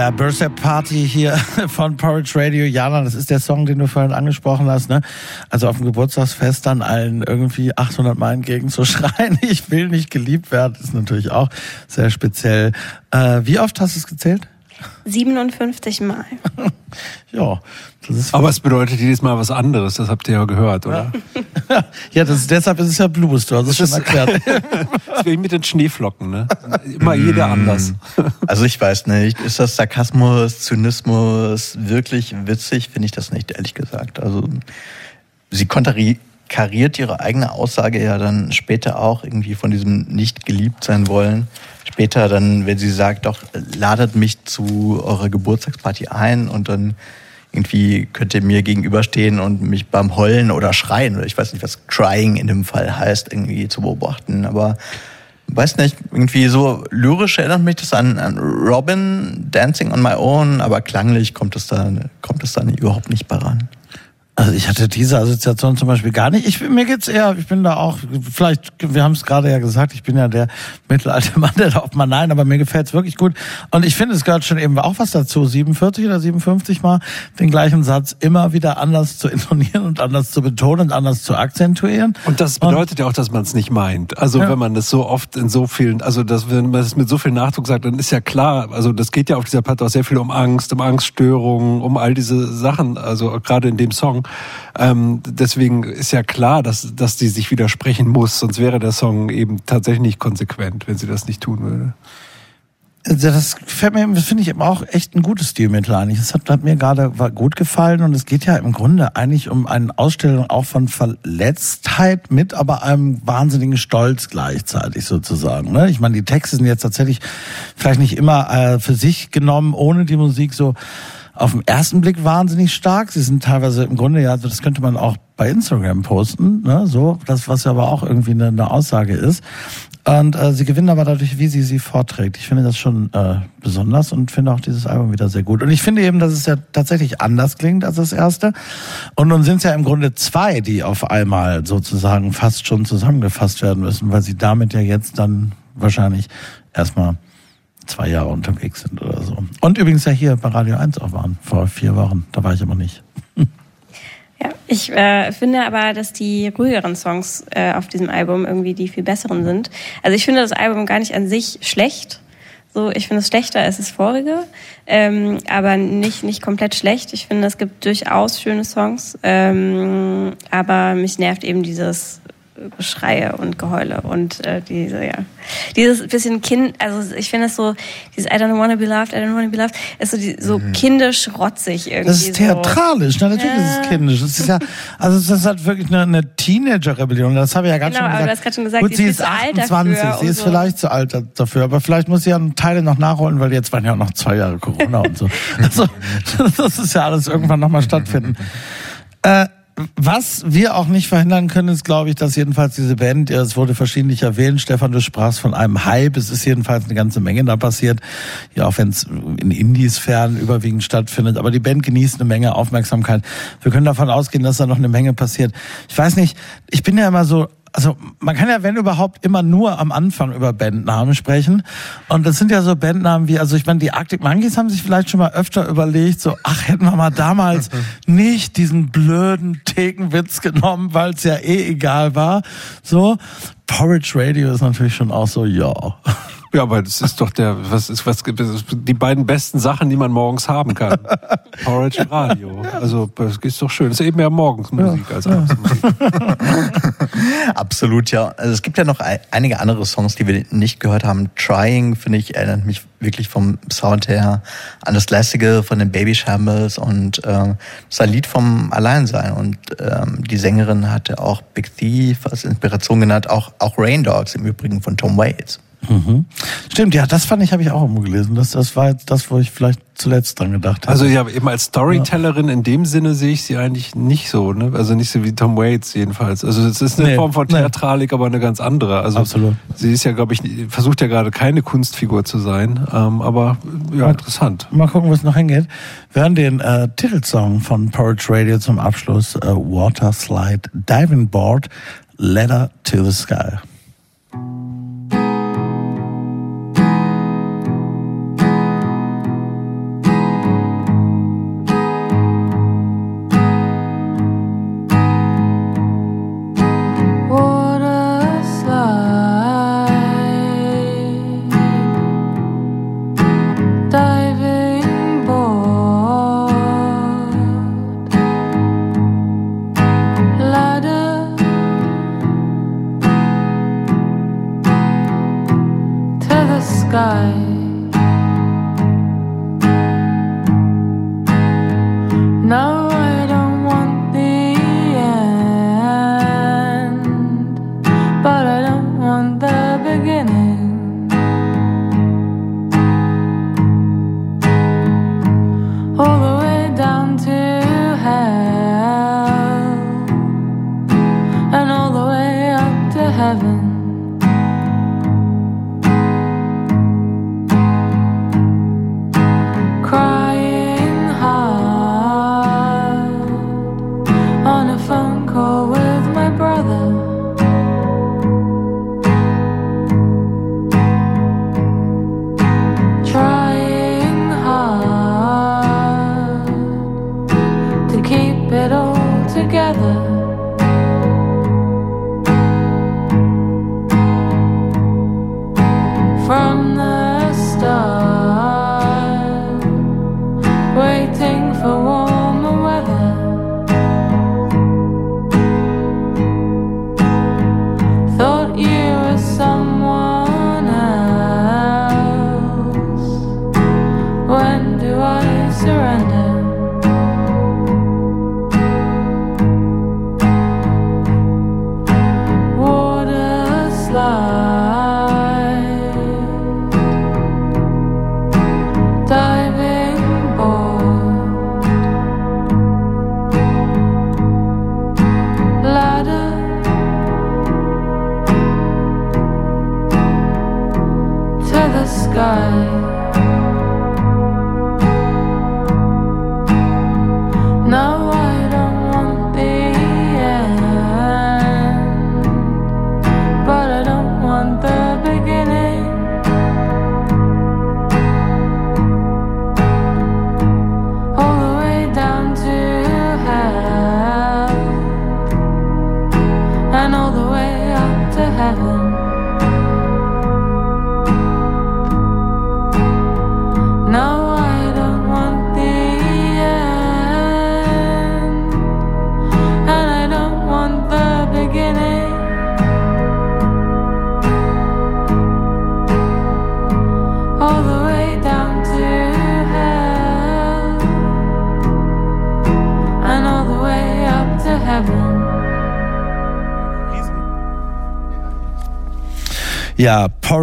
Ja, Birthday Party hier von Porridge Radio. Jana, das ist der Song, den du vorhin angesprochen hast, ne? Also auf dem Geburtstagsfest dann allen irgendwie 800 Mal entgegenzuschreien. Ich will nicht geliebt werden, ist natürlich auch sehr speziell. Äh, wie oft hast du es gezählt? 57 Mal. ja, das ist. Aber es bedeutet jedes Mal was anderes, das habt ihr ja gehört, oder? ja, das, deshalb ist es ja Blues, du hast es schon erklärt. das wie mit den Schneeflocken, ne? Immer jeder mm. anders. Also ich weiß nicht, ist das Sarkasmus, Zynismus wirklich witzig? Finde ich das nicht, ehrlich gesagt. Also sie konterkariert ihre eigene Aussage ja dann später auch irgendwie von diesem nicht geliebt sein wollen später dann, wenn sie sagt, doch, ladet mich zu eurer Geburtstagsparty ein und dann irgendwie könnt ihr mir gegenüberstehen und mich beim Heulen oder Schreien, oder ich weiß nicht, was Crying in dem Fall heißt, irgendwie zu beobachten. Aber weiß nicht, irgendwie so lyrisch erinnert mich das an, an Robin, Dancing on My Own, aber klanglich kommt es da, kommt es da überhaupt nicht bei ran. Also ich hatte diese Assoziation zum Beispiel gar nicht. Ich, mir geht's eher, ich bin da auch, vielleicht, wir haben es gerade ja gesagt, ich bin ja der mittelalte Mann, der da oft mal nein, aber mir gefällt's wirklich gut. Und ich finde, es gehört schon eben auch was dazu, 47 oder 57 Mal den gleichen Satz immer wieder anders zu intonieren und anders zu betonen und anders zu akzentuieren. Und das bedeutet und, ja auch, dass man es nicht meint. Also ja. wenn man das so oft in so vielen, also das, wenn man es mit so viel Nachdruck sagt, dann ist ja klar, also das geht ja auf dieser Platte auch sehr viel um Angst, um Angststörungen, um all diese Sachen, also gerade in dem Song. Ähm, deswegen ist ja klar, dass, dass die sich widersprechen muss, sonst wäre der Song eben tatsächlich nicht konsequent, wenn sie das nicht tun würde. Also das gefällt mir, finde ich eben auch echt ein gutes Stilmittel eigentlich. Das hat, hat mir gerade gut gefallen und es geht ja im Grunde eigentlich um eine Ausstellung auch von Verletztheit mit aber einem wahnsinnigen Stolz gleichzeitig sozusagen. Ne? Ich meine, die Texte sind jetzt tatsächlich vielleicht nicht immer äh, für sich genommen, ohne die Musik so auf den ersten Blick wahnsinnig stark. Sie sind teilweise im Grunde ja, das könnte man auch bei Instagram posten, ne? so, das was ja aber auch irgendwie eine, eine Aussage ist. Und äh, sie gewinnen aber dadurch, wie sie sie vorträgt. Ich finde das schon äh, besonders und finde auch dieses Album wieder sehr gut. Und ich finde eben, dass es ja tatsächlich anders klingt als das erste. Und nun sind es ja im Grunde zwei, die auf einmal sozusagen fast schon zusammengefasst werden müssen, weil sie damit ja jetzt dann wahrscheinlich erstmal zwei Jahre unterwegs sind oder so. Und übrigens ja hier bei Radio 1 auch waren, vor vier Wochen. Da war ich aber nicht. Ja, ich äh, finde aber, dass die ruhigeren Songs äh, auf diesem Album irgendwie die viel besseren sind. Also ich finde das Album gar nicht an sich schlecht. So, ich finde es schlechter als das vorige, ähm, aber nicht nicht komplett schlecht. Ich finde, es gibt durchaus schöne Songs, ähm, aber mich nervt eben dieses Geschreie und Geheule und äh, diese, ja, dieses bisschen Kind, also ich finde es so, dieses I don't wanna be loved, I don't wanna be loved, ist so, die, so mhm. kindisch rotzig irgendwie. Das ist theatralisch, so. ne? natürlich ja. ist es kindisch. Das ist ja, also das ist halt wirklich eine, eine Teenager-Rebellion, das habe ich ja gerade genau, schon gesagt. Aber du hast gerade schon gesagt, Gut, sie ist 28, sie ist so. vielleicht zu alt dafür, aber vielleicht muss sie ja Teile noch nachholen, weil jetzt waren ja auch noch zwei Jahre Corona und so. Also, das ist ja alles irgendwann nochmal stattfinden. Äh, was wir auch nicht verhindern können, ist, glaube ich, dass jedenfalls diese Band, es wurde verschiedentlich erwähnt, Stefan, du sprachst von einem Hype, es ist jedenfalls eine ganze Menge da passiert, ja, auch wenn es in Indies fern überwiegend stattfindet, aber die Band genießt eine Menge Aufmerksamkeit. Wir können davon ausgehen, dass da noch eine Menge passiert. Ich weiß nicht, ich bin ja immer so also man kann ja, wenn überhaupt, immer nur am Anfang über Bandnamen sprechen. Und das sind ja so Bandnamen wie, also ich meine, die Arctic Monkeys haben sich vielleicht schon mal öfter überlegt, so, ach, hätten wir mal damals nicht diesen blöden Thekenwitz genommen, weil es ja eh egal war. So, Porridge Radio ist natürlich schon auch so, ja. Ja, aber das ist doch der, was ist, was gibt es, die beiden besten Sachen, die man morgens haben kann. Porridge und Radio. Also, das ist doch schön. Das ist eben mehr Morgensmusik ja, als Abendsmusik. Absolut, ja. Also, es gibt ja noch einige andere Songs, die wir nicht gehört haben. Trying, finde ich, erinnert mich wirklich vom Sound her an das Lässige von den Baby Shambles und, äh, das ist ein Lied vom Alleinsein und, ähm, die Sängerin hatte auch Big Thief als Inspiration genannt, auch, auch Rain Dogs im Übrigen von Tom Waits. Mhm. Stimmt, ja, das fand ich, habe ich auch immer gelesen. Das, das war jetzt das, wo ich vielleicht zuletzt dran gedacht habe. Also ja, eben als Storytellerin in dem Sinne sehe ich sie eigentlich nicht so, ne? Also nicht so wie Tom Waits jedenfalls. Also es ist eine nee, Form von Theatralik, nee. aber eine ganz andere. Also Absolut. sie ist ja, glaube ich, versucht ja gerade keine Kunstfigur zu sein, ähm, aber ja, mal, interessant. Mal gucken, wo es noch hingeht. Wir hören den äh, Titelsong von Porridge Radio zum Abschluss, äh, Water Slide Diving Board, Letter to the sky.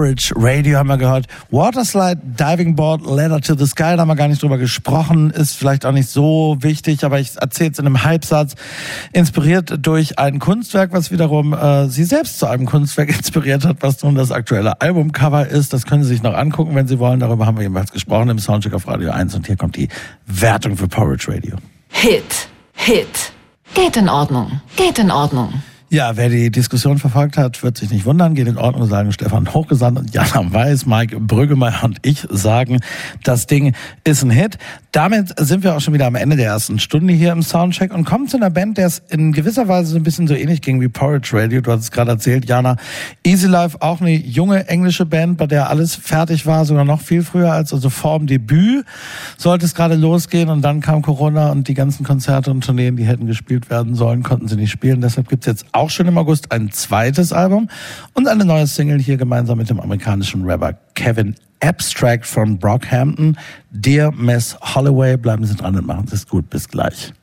Porridge Radio haben wir gehört. Waterslide, Diving Board, Ladder to the Sky, da haben wir gar nicht drüber gesprochen, ist vielleicht auch nicht so wichtig, aber ich erzähle es in einem Halbsatz. Inspiriert durch ein Kunstwerk, was wiederum äh, sie selbst zu einem Kunstwerk inspiriert hat, was nun das aktuelle Albumcover ist. Das können Sie sich noch angucken, wenn Sie wollen. Darüber haben wir jedenfalls gesprochen im Soundcheck auf Radio 1 und hier kommt die Wertung für Porridge Radio. Hit, Hit. Geht in Ordnung, geht in Ordnung. Ja, wer die Diskussion verfolgt hat, wird sich nicht wundern. Geht in Ordnung, sagen Stefan Hochgesandt und Jana Weiß, Mike Brüggemeier und ich sagen, das Ding ist ein Hit. Damit sind wir auch schon wieder am Ende der ersten Stunde hier im Soundcheck und kommen zu einer Band, der es in gewisser Weise so ein bisschen so ähnlich ging wie Porridge Radio. Du hast es gerade erzählt, Jana. Easy Life, auch eine junge englische Band, bei der alles fertig war, sogar noch viel früher als also vor dem Debüt sollte es gerade losgehen und dann kam Corona und die ganzen Konzerte und Tourneen, die hätten gespielt werden sollen, konnten sie nicht spielen. Deshalb gibt's jetzt auch schon im August ein zweites Album und eine neue Single hier gemeinsam mit dem amerikanischen Rapper Kevin Abstract von Brockhampton. Dear Miss Holloway, bleiben Sie dran und machen Sie es gut. Bis gleich.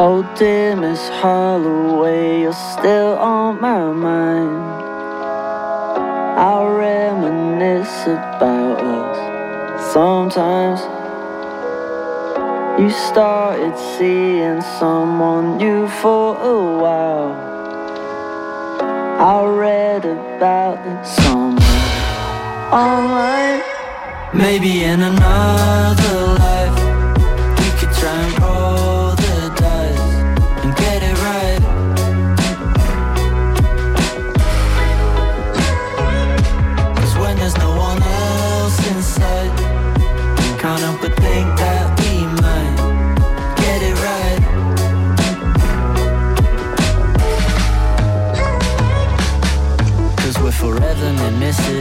Oh dear Miss Holloway, you're still on my mind. I reminisce about us sometimes. You started seeing someone new for a while. I read about it somewhere online. Maybe in another life,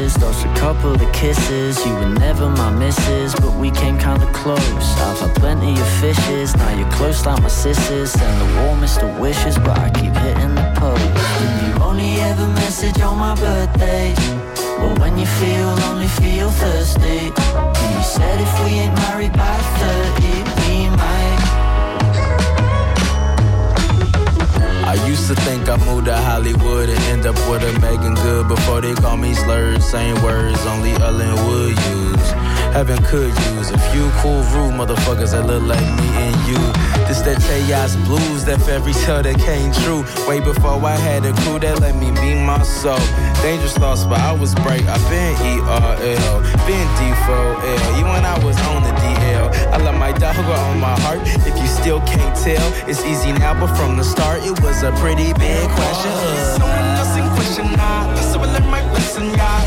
misses. Lost a couple of kisses. You were never my missus, but we came kinda close. I've had plenty of fishes. Now you're close like my sisters. Send the warmest of wishes, but I keep hitting the post. And you only ever message on my birthday. But when you feel lonely, feel thirsty. And you said if we ain't married by 30, I used to think I moved to Hollywood and end up with a Megan Good before they call me slurs. Same words only Ellen would use. Heaven could use a few cool rude motherfuckers that look like me and you. This that chaos blues, that fairy tale that came true. Way before I had a crew that let me be myself. Dangerous thoughts, but I was bright. I been ERL, been D4L. Even when I was on the DL, I let my dog on my heart. If you still can't tell, it's easy now, but from the start, it was a pretty big question. Someone in question. Listen, I learn my lesson, yeah.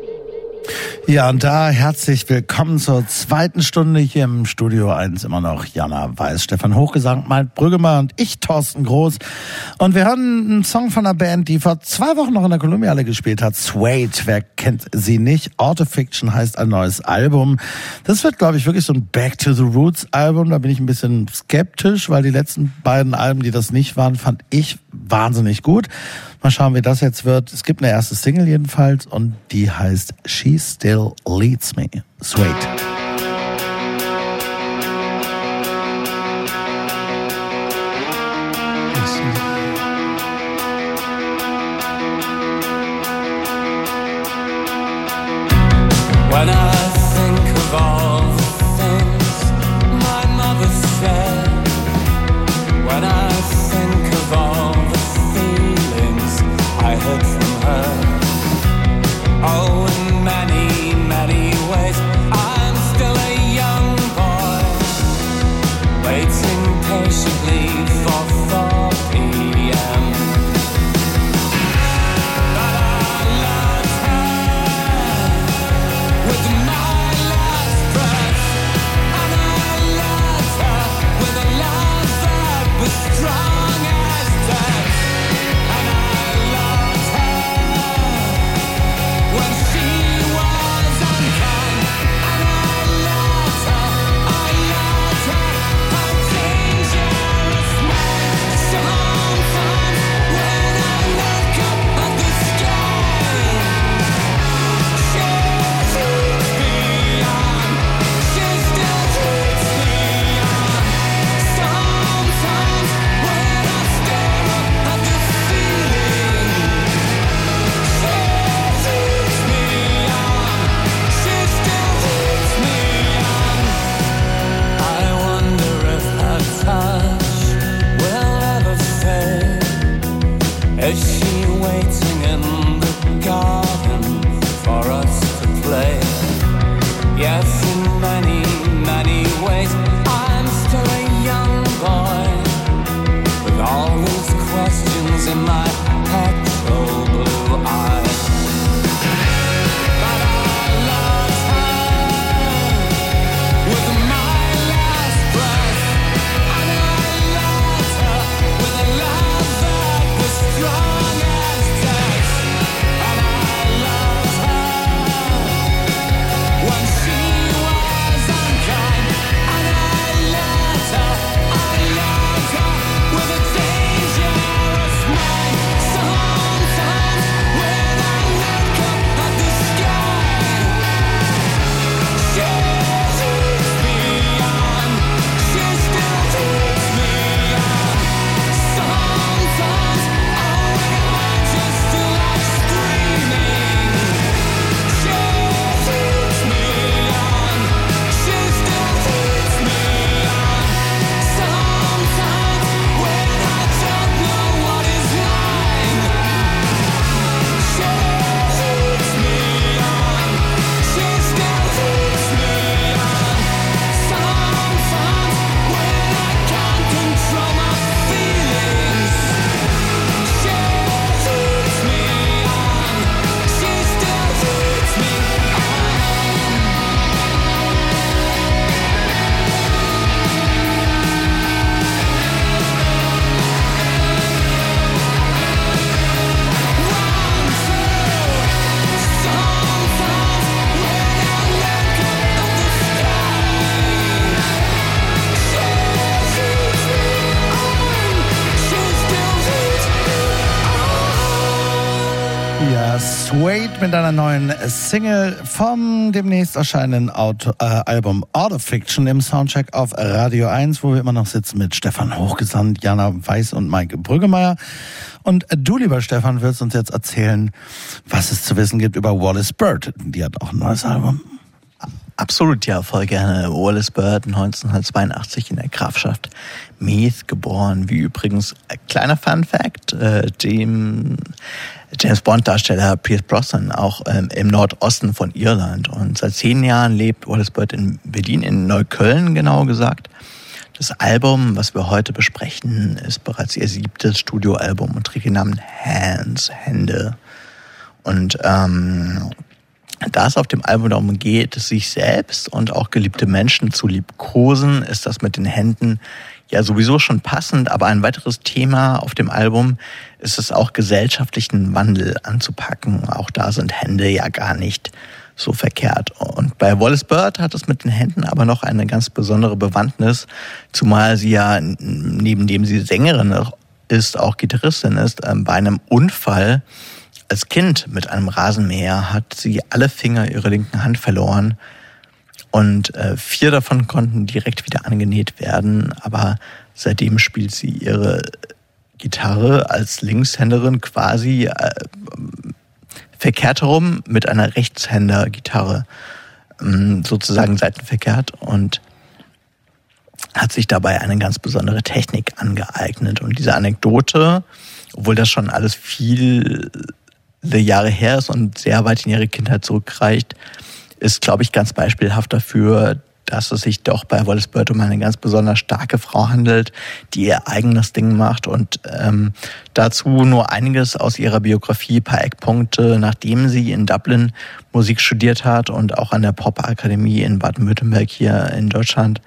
Ja, und da herzlich willkommen zur zweiten Stunde hier im Studio 1. Immer noch Jana Weiß, Stefan Hochgesang, Mike Brüggemer und ich, Thorsten Groß. Und wir hören einen Song von einer Band, die vor zwei Wochen noch in der Kolumbiale gespielt hat. Suede, wer kennt sie nicht? Autofiction heißt ein neues Album. Das wird, glaube ich, wirklich so ein Back to the Roots Album. Da bin ich ein bisschen skeptisch, weil die letzten beiden Alben, die das nicht waren, fand ich wahnsinnig gut. Mal schauen, wie das jetzt wird. Es gibt eine erste Single jedenfalls und die heißt She Still Leads Me. Sweet. Wade mit einer neuen Single vom demnächst erscheinenden Auto, äh, Album Order Fiction im Soundcheck auf Radio 1, wo wir immer noch sitzen mit Stefan Hochgesandt, Jana Weiß und Mike Brüggemeier. Und du, lieber Stefan, wirst uns jetzt erzählen, was es zu wissen gibt über Wallace Bird. Die hat auch ein neues Album. Absolut, ja, voll gerne. Wallace Bird 1982 in der Grafschaft Meath geboren. Wie übrigens, äh, kleiner Fun Fact, äh, dem James Bond-Darsteller Pierce Brosnan auch ähm, im Nordosten von Irland. Und seit zehn Jahren lebt Wallace Bird in Berlin, in Neukölln genau gesagt. Das Album, was wir heute besprechen, ist bereits ihr siebtes Studioalbum und trägt den Namen Hands, Hände. Und ähm, da es auf dem Album darum geht, sich selbst und auch geliebte Menschen zu liebkosen, ist das mit den Händen ja sowieso schon passend. Aber ein weiteres Thema auf dem Album ist es auch gesellschaftlichen Wandel anzupacken. Auch da sind Hände ja gar nicht so verkehrt. Und bei Wallace Bird hat es mit den Händen aber noch eine ganz besondere Bewandtnis, zumal sie ja neben dem sie Sängerin ist, auch Gitarristin ist, ähm, bei einem Unfall als Kind mit einem Rasenmäher hat sie alle Finger ihrer linken Hand verloren und äh, vier davon konnten direkt wieder angenäht werden, aber seitdem spielt sie ihre Gitarre als Linkshänderin quasi äh, verkehrt herum mit einer Rechtshänder-Gitarre, ähm, sozusagen seitenverkehrt und hat sich dabei eine ganz besondere Technik angeeignet. Und diese Anekdote, obwohl das schon alles viele Jahre her ist und sehr weit in ihre Kindheit zurückreicht, ist, glaube ich, ganz beispielhaft dafür, dass es sich doch bei Wallace Bird um eine ganz besonders starke Frau handelt, die ihr eigenes Ding macht und ähm, dazu nur einiges aus ihrer Biografie, paar Eckpunkte, nachdem sie in Dublin Musik studiert hat und auch an der Pop-Akademie in Baden-Württemberg hier in Deutschland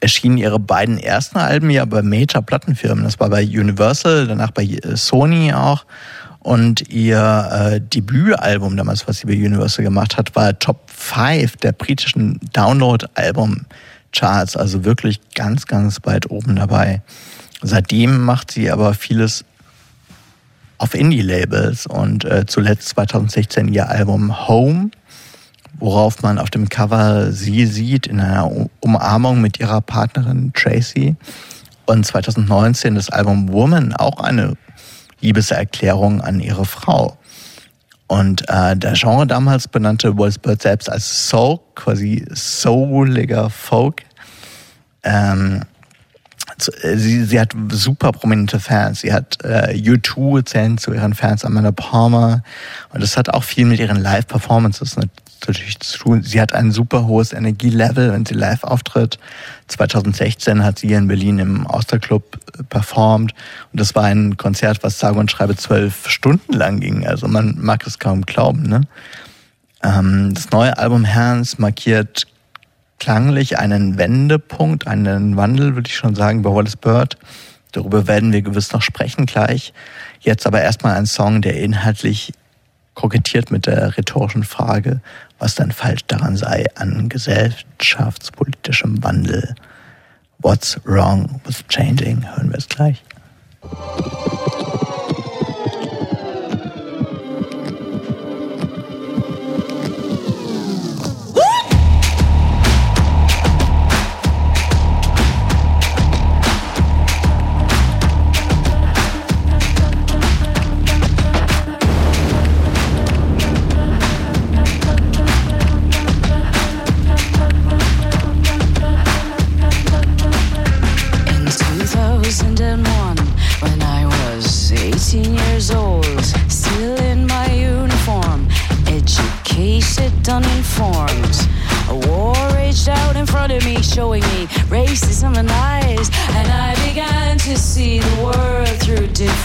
erschienen ihre beiden ersten Alben ja bei Major-Plattenfirmen. Das war bei Universal, danach bei Sony auch. Und ihr äh, Debütalbum damals, was sie bei Universal gemacht hat, war Top 5 der britischen Download-Album-Charts. Also wirklich ganz, ganz weit oben dabei. Seitdem macht sie aber vieles auf Indie-Labels und äh, zuletzt 2016 ihr Album Home, worauf man auf dem Cover sie sieht in einer Umarmung mit ihrer Partnerin Tracy. Und 2019 das Album Woman, auch eine Liebeserklärung an ihre Frau. Und äh, der Genre damals benannte Wolfsburg selbst als Soul, quasi souliger Folk. Ähm, äh, sie, sie hat super prominente Fans. Sie hat äh, U2 zählen zu ihren Fans, Amanda Palmer. Und das hat auch viel mit ihren Live-Performances natürlich zu tun. Sie hat ein super hohes Energielevel, wenn sie live auftritt. 2016 hat sie hier in Berlin im Osterclub äh, performt. Und das war ein Konzert, was sage und schreibe zwölf Stunden lang ging. Also man mag es kaum glauben. Ne? Ähm, das neue Album Herrns markiert klanglich einen Wendepunkt, einen Wandel, würde ich schon sagen, bei Wallace Bird. Darüber werden wir gewiss noch sprechen gleich. Jetzt aber erstmal ein Song, der inhaltlich kokettiert mit der rhetorischen Frage, was dann falsch daran sei an gesellschaftspolitischem Wandel. What's wrong with changing? Hören wir es gleich.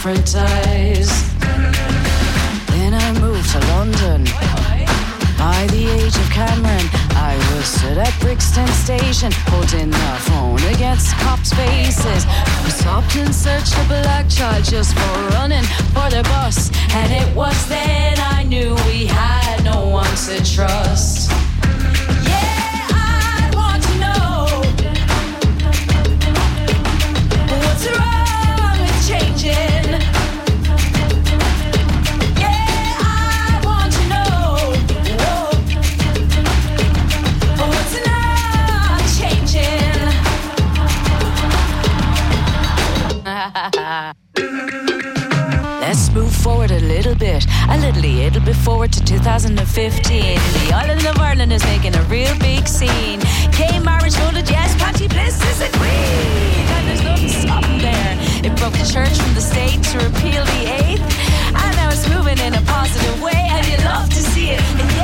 Different eyes. Then I moved to London. By the age of Cameron, I was stood at Brixton Station, holding the phone against cops' faces. We stopped and searched a black child just for running for the bus. And it was then I knew we had no one to trust. It. A little bit, a little it'll be forward to 2015. The island of Ireland is making a real big scene. Gay marriage voted yes, Patty Bliss is a queen. And there's nothing stopping there. It broke the church from the state to repeal the eighth. And now it's moving in a positive way, and you love to see it.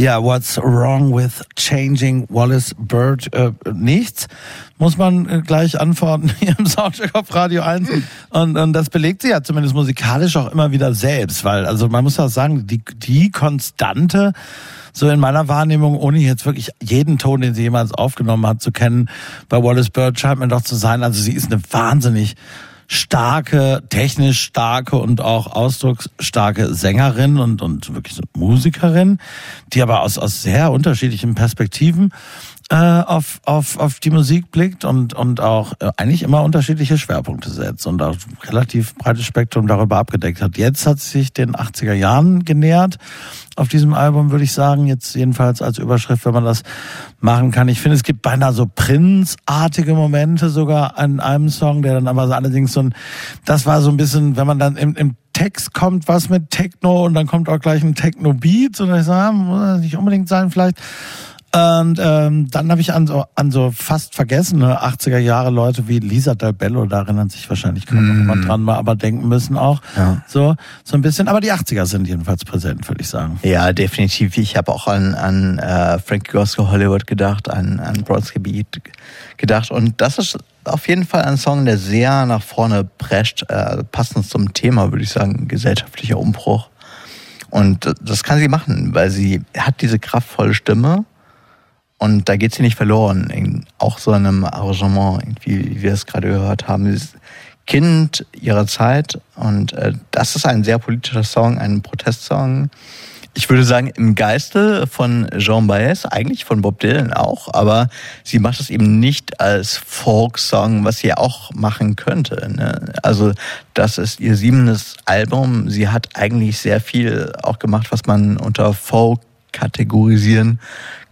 Ja, what's wrong with changing Wallace Bird? Äh, nichts, muss man äh, gleich antworten hier im Soundcheck auf Radio 1. Und, und das belegt sie ja zumindest musikalisch auch immer wieder selbst, weil, also man muss auch sagen, die, die Konstante, so in meiner Wahrnehmung, ohne jetzt wirklich jeden Ton, den sie jemals aufgenommen hat, zu kennen, bei Wallace Bird scheint mir doch zu sein, also sie ist eine wahnsinnig starke, technisch starke und auch ausdrucksstarke Sängerin und, und wirklich so Musikerin, die aber aus, aus sehr unterschiedlichen Perspektiven äh, auf, auf, auf die Musik blickt und, und auch äh, eigentlich immer unterschiedliche Schwerpunkte setzt und auch relativ breites Spektrum darüber abgedeckt hat. Jetzt hat sich den 80er Jahren genähert auf diesem Album, würde ich sagen, jetzt jedenfalls als Überschrift, wenn man das machen kann. Ich finde, es gibt beinahe so Prince-artige Momente sogar an einem Song, der dann aber so allerdings so ein, das war so ein bisschen, wenn man dann im, im Text kommt was mit Techno und dann kommt auch gleich ein Techno-Beat und ich sage, muss das nicht unbedingt sein vielleicht. Und ähm, dann habe ich an so, an so fast vergessene 80er Jahre Leute wie Lisa Del Bello, da erinnern sich wahrscheinlich kaum noch jemand dran, mal aber denken müssen auch. Ja. So, so ein bisschen. Aber die 80er sind jedenfalls präsent, würde ich sagen. Ja, definitiv. Ich habe auch an, an äh, Frankie Gosko Hollywood gedacht, an, an Brodsky Beat gedacht. Und das ist auf jeden Fall ein Song, der sehr nach vorne prescht, äh, passend zum Thema, würde ich sagen, gesellschaftlicher Umbruch. Und das kann sie machen, weil sie hat diese kraftvolle Stimme und da geht sie nicht verloren. In auch so einem Arrangement, irgendwie, wie wir es gerade gehört haben. Sie ist Kind ihrer Zeit und äh, das ist ein sehr politischer Song, ein Protestsong. Ich würde sagen, im Geiste von Jean Baez, eigentlich von Bob Dylan auch, aber sie macht es eben nicht als Folksong, was sie auch machen könnte. Ne? Also das ist ihr siebentes Album. Sie hat eigentlich sehr viel auch gemacht, was man unter Folk kategorisieren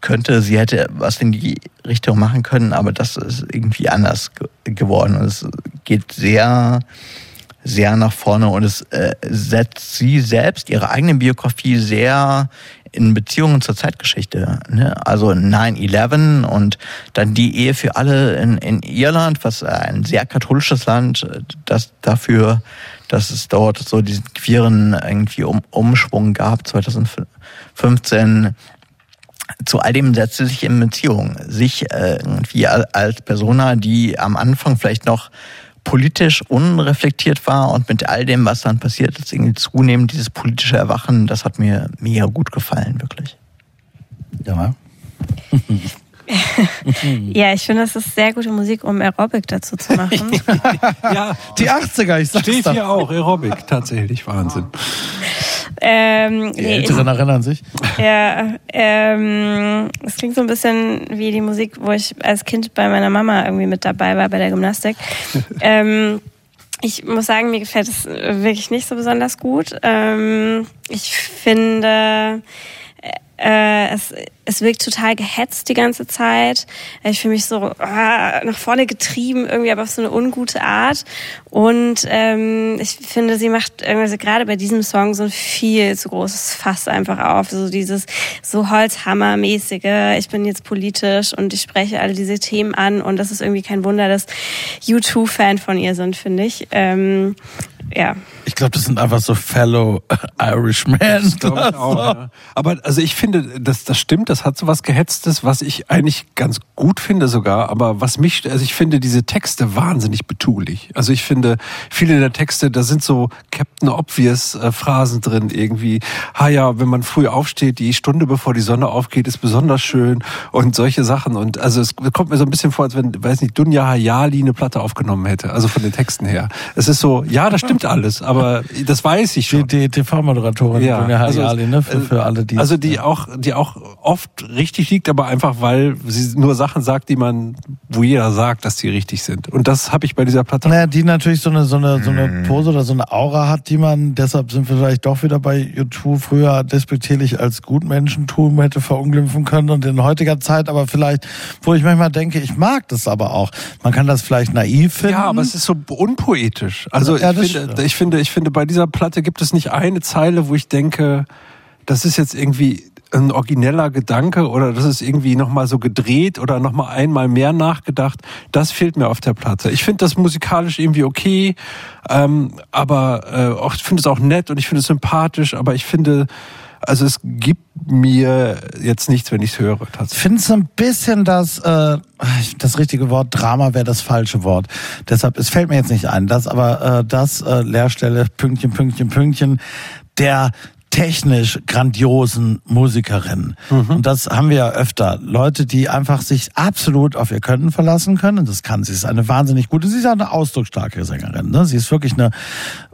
könnte. Sie hätte was in die Richtung machen können, aber das ist irgendwie anders ge geworden. Und es geht sehr sehr nach vorne und es äh, setzt sie selbst, ihre eigene Biografie sehr in Beziehungen zur Zeitgeschichte. Ne? Also 9-11 und dann die Ehe für alle in, in Irland, was ein sehr katholisches Land, das dafür, dass es dort so diesen queeren irgendwie um, Umschwung gab 2015 zu all dem setzt sie sich in Beziehung. Sich äh, irgendwie als Persona, die am Anfang vielleicht noch politisch unreflektiert war und mit all dem, was dann passiert ist, irgendwie zunehmend dieses politische Erwachen, das hat mir mega gut gefallen, wirklich. Ja. ja, ich finde, das ist sehr gute Musik, um Aerobic dazu zu machen. ja, die 80er, ich sag's Steht hier auch, Aerobic, tatsächlich, Wahnsinn. Ähm, Die Älteren erinnern sich. Ja, ähm, es klingt so ein bisschen wie die Musik, wo ich als Kind bei meiner Mama irgendwie mit dabei war bei der Gymnastik. ähm, ich muss sagen, mir gefällt es wirklich nicht so besonders gut. Ähm, ich finde, Äh, es, es wirkt total gehetzt die ganze Zeit. Ich fühle mich so ah, nach vorne getrieben, irgendwie aber auf so eine ungute Art. Und ähm, ich finde, sie macht irgendwie gerade bei diesem Song so ein viel zu großes Fass einfach auf. So dieses so Holzhammermäßige, ich bin jetzt politisch und ich spreche alle diese Themen an und das ist irgendwie kein Wunder, dass U2-Fan von ihr sind, finde ich. Ähm, ja. Ich glaube, das sind einfach so fellow Irishmen. Das glaube ich auch. Ja. Aber also ich finde, das, das stimmt, das hat so was Gehetztes, was ich eigentlich ganz gut finde sogar. Aber was mich, also ich finde diese Texte wahnsinnig betulich. Also ich finde, viele der Texte, da sind so Captain Obvious äh, Phrasen drin irgendwie. Ha ja, wenn man früh aufsteht, die Stunde bevor die Sonne aufgeht, ist besonders schön und solche Sachen. Und also es kommt mir so ein bisschen vor, als wenn, weiß nicht, Dunja Hayali eine Platte aufgenommen hätte. Also von den Texten her. Es ist so, ja, das stimmt alles, aber das weiß ich schon. Die, die TV-Moderatorin Ja, Dunja also Hayali, ne? Für, für alle, die Also die auch, die auch oft richtig liegt, aber einfach weil sie nur Sachen sagt, die man, wo jeder sagt, dass die richtig sind. Und das habe ich bei dieser Platte. Naja, die natürlich so eine, so eine, so eine Pose oder so eine Aura hat, die man, deshalb sind wir vielleicht doch wieder bei YouTube früher despektierlich als Gutmenschentum hätte verunglimpfen können und in heutiger Zeit aber vielleicht, wo ich manchmal denke, ich mag das aber auch. Man kann das vielleicht naiv finden. Ja, aber es ist so unpoetisch. Also Ja, ich, finde, stimmt. ich finde, ich finde, bei dieser Platte gibt es nicht eine Zeile, wo ich denke, das ist jetzt irgendwie ein origineller Gedanke oder das ist irgendwie nochmal so gedreht oder nochmal einmal mehr nachgedacht. Das fehlt mir auf der Platte. Ich finde das musikalisch irgendwie okay, ähm, aber äh, auch, ich finde es auch nett und ich finde es sympathisch, aber ich finde, also es gibt mir jetzt nichts, wenn ich es höre. Finde so ein bisschen das, äh, das richtige Wort Drama wäre das falsche Wort. Deshalb, es fällt mir jetzt nicht ein, das aber äh, das äh, Leerstelle, Pünktchen, Pünktchen, Pünktchen, der technisch grandiosen Musikerin. Und das haben wir ja öfter. Leute, die einfach sich absolut auf ihr Können verlassen können. Und das kann sie. Sie ist eine wahnsinnig gute, sie ist auch eine ausdrucksstarke Sängerin. Ne? Sie ist wirklich eine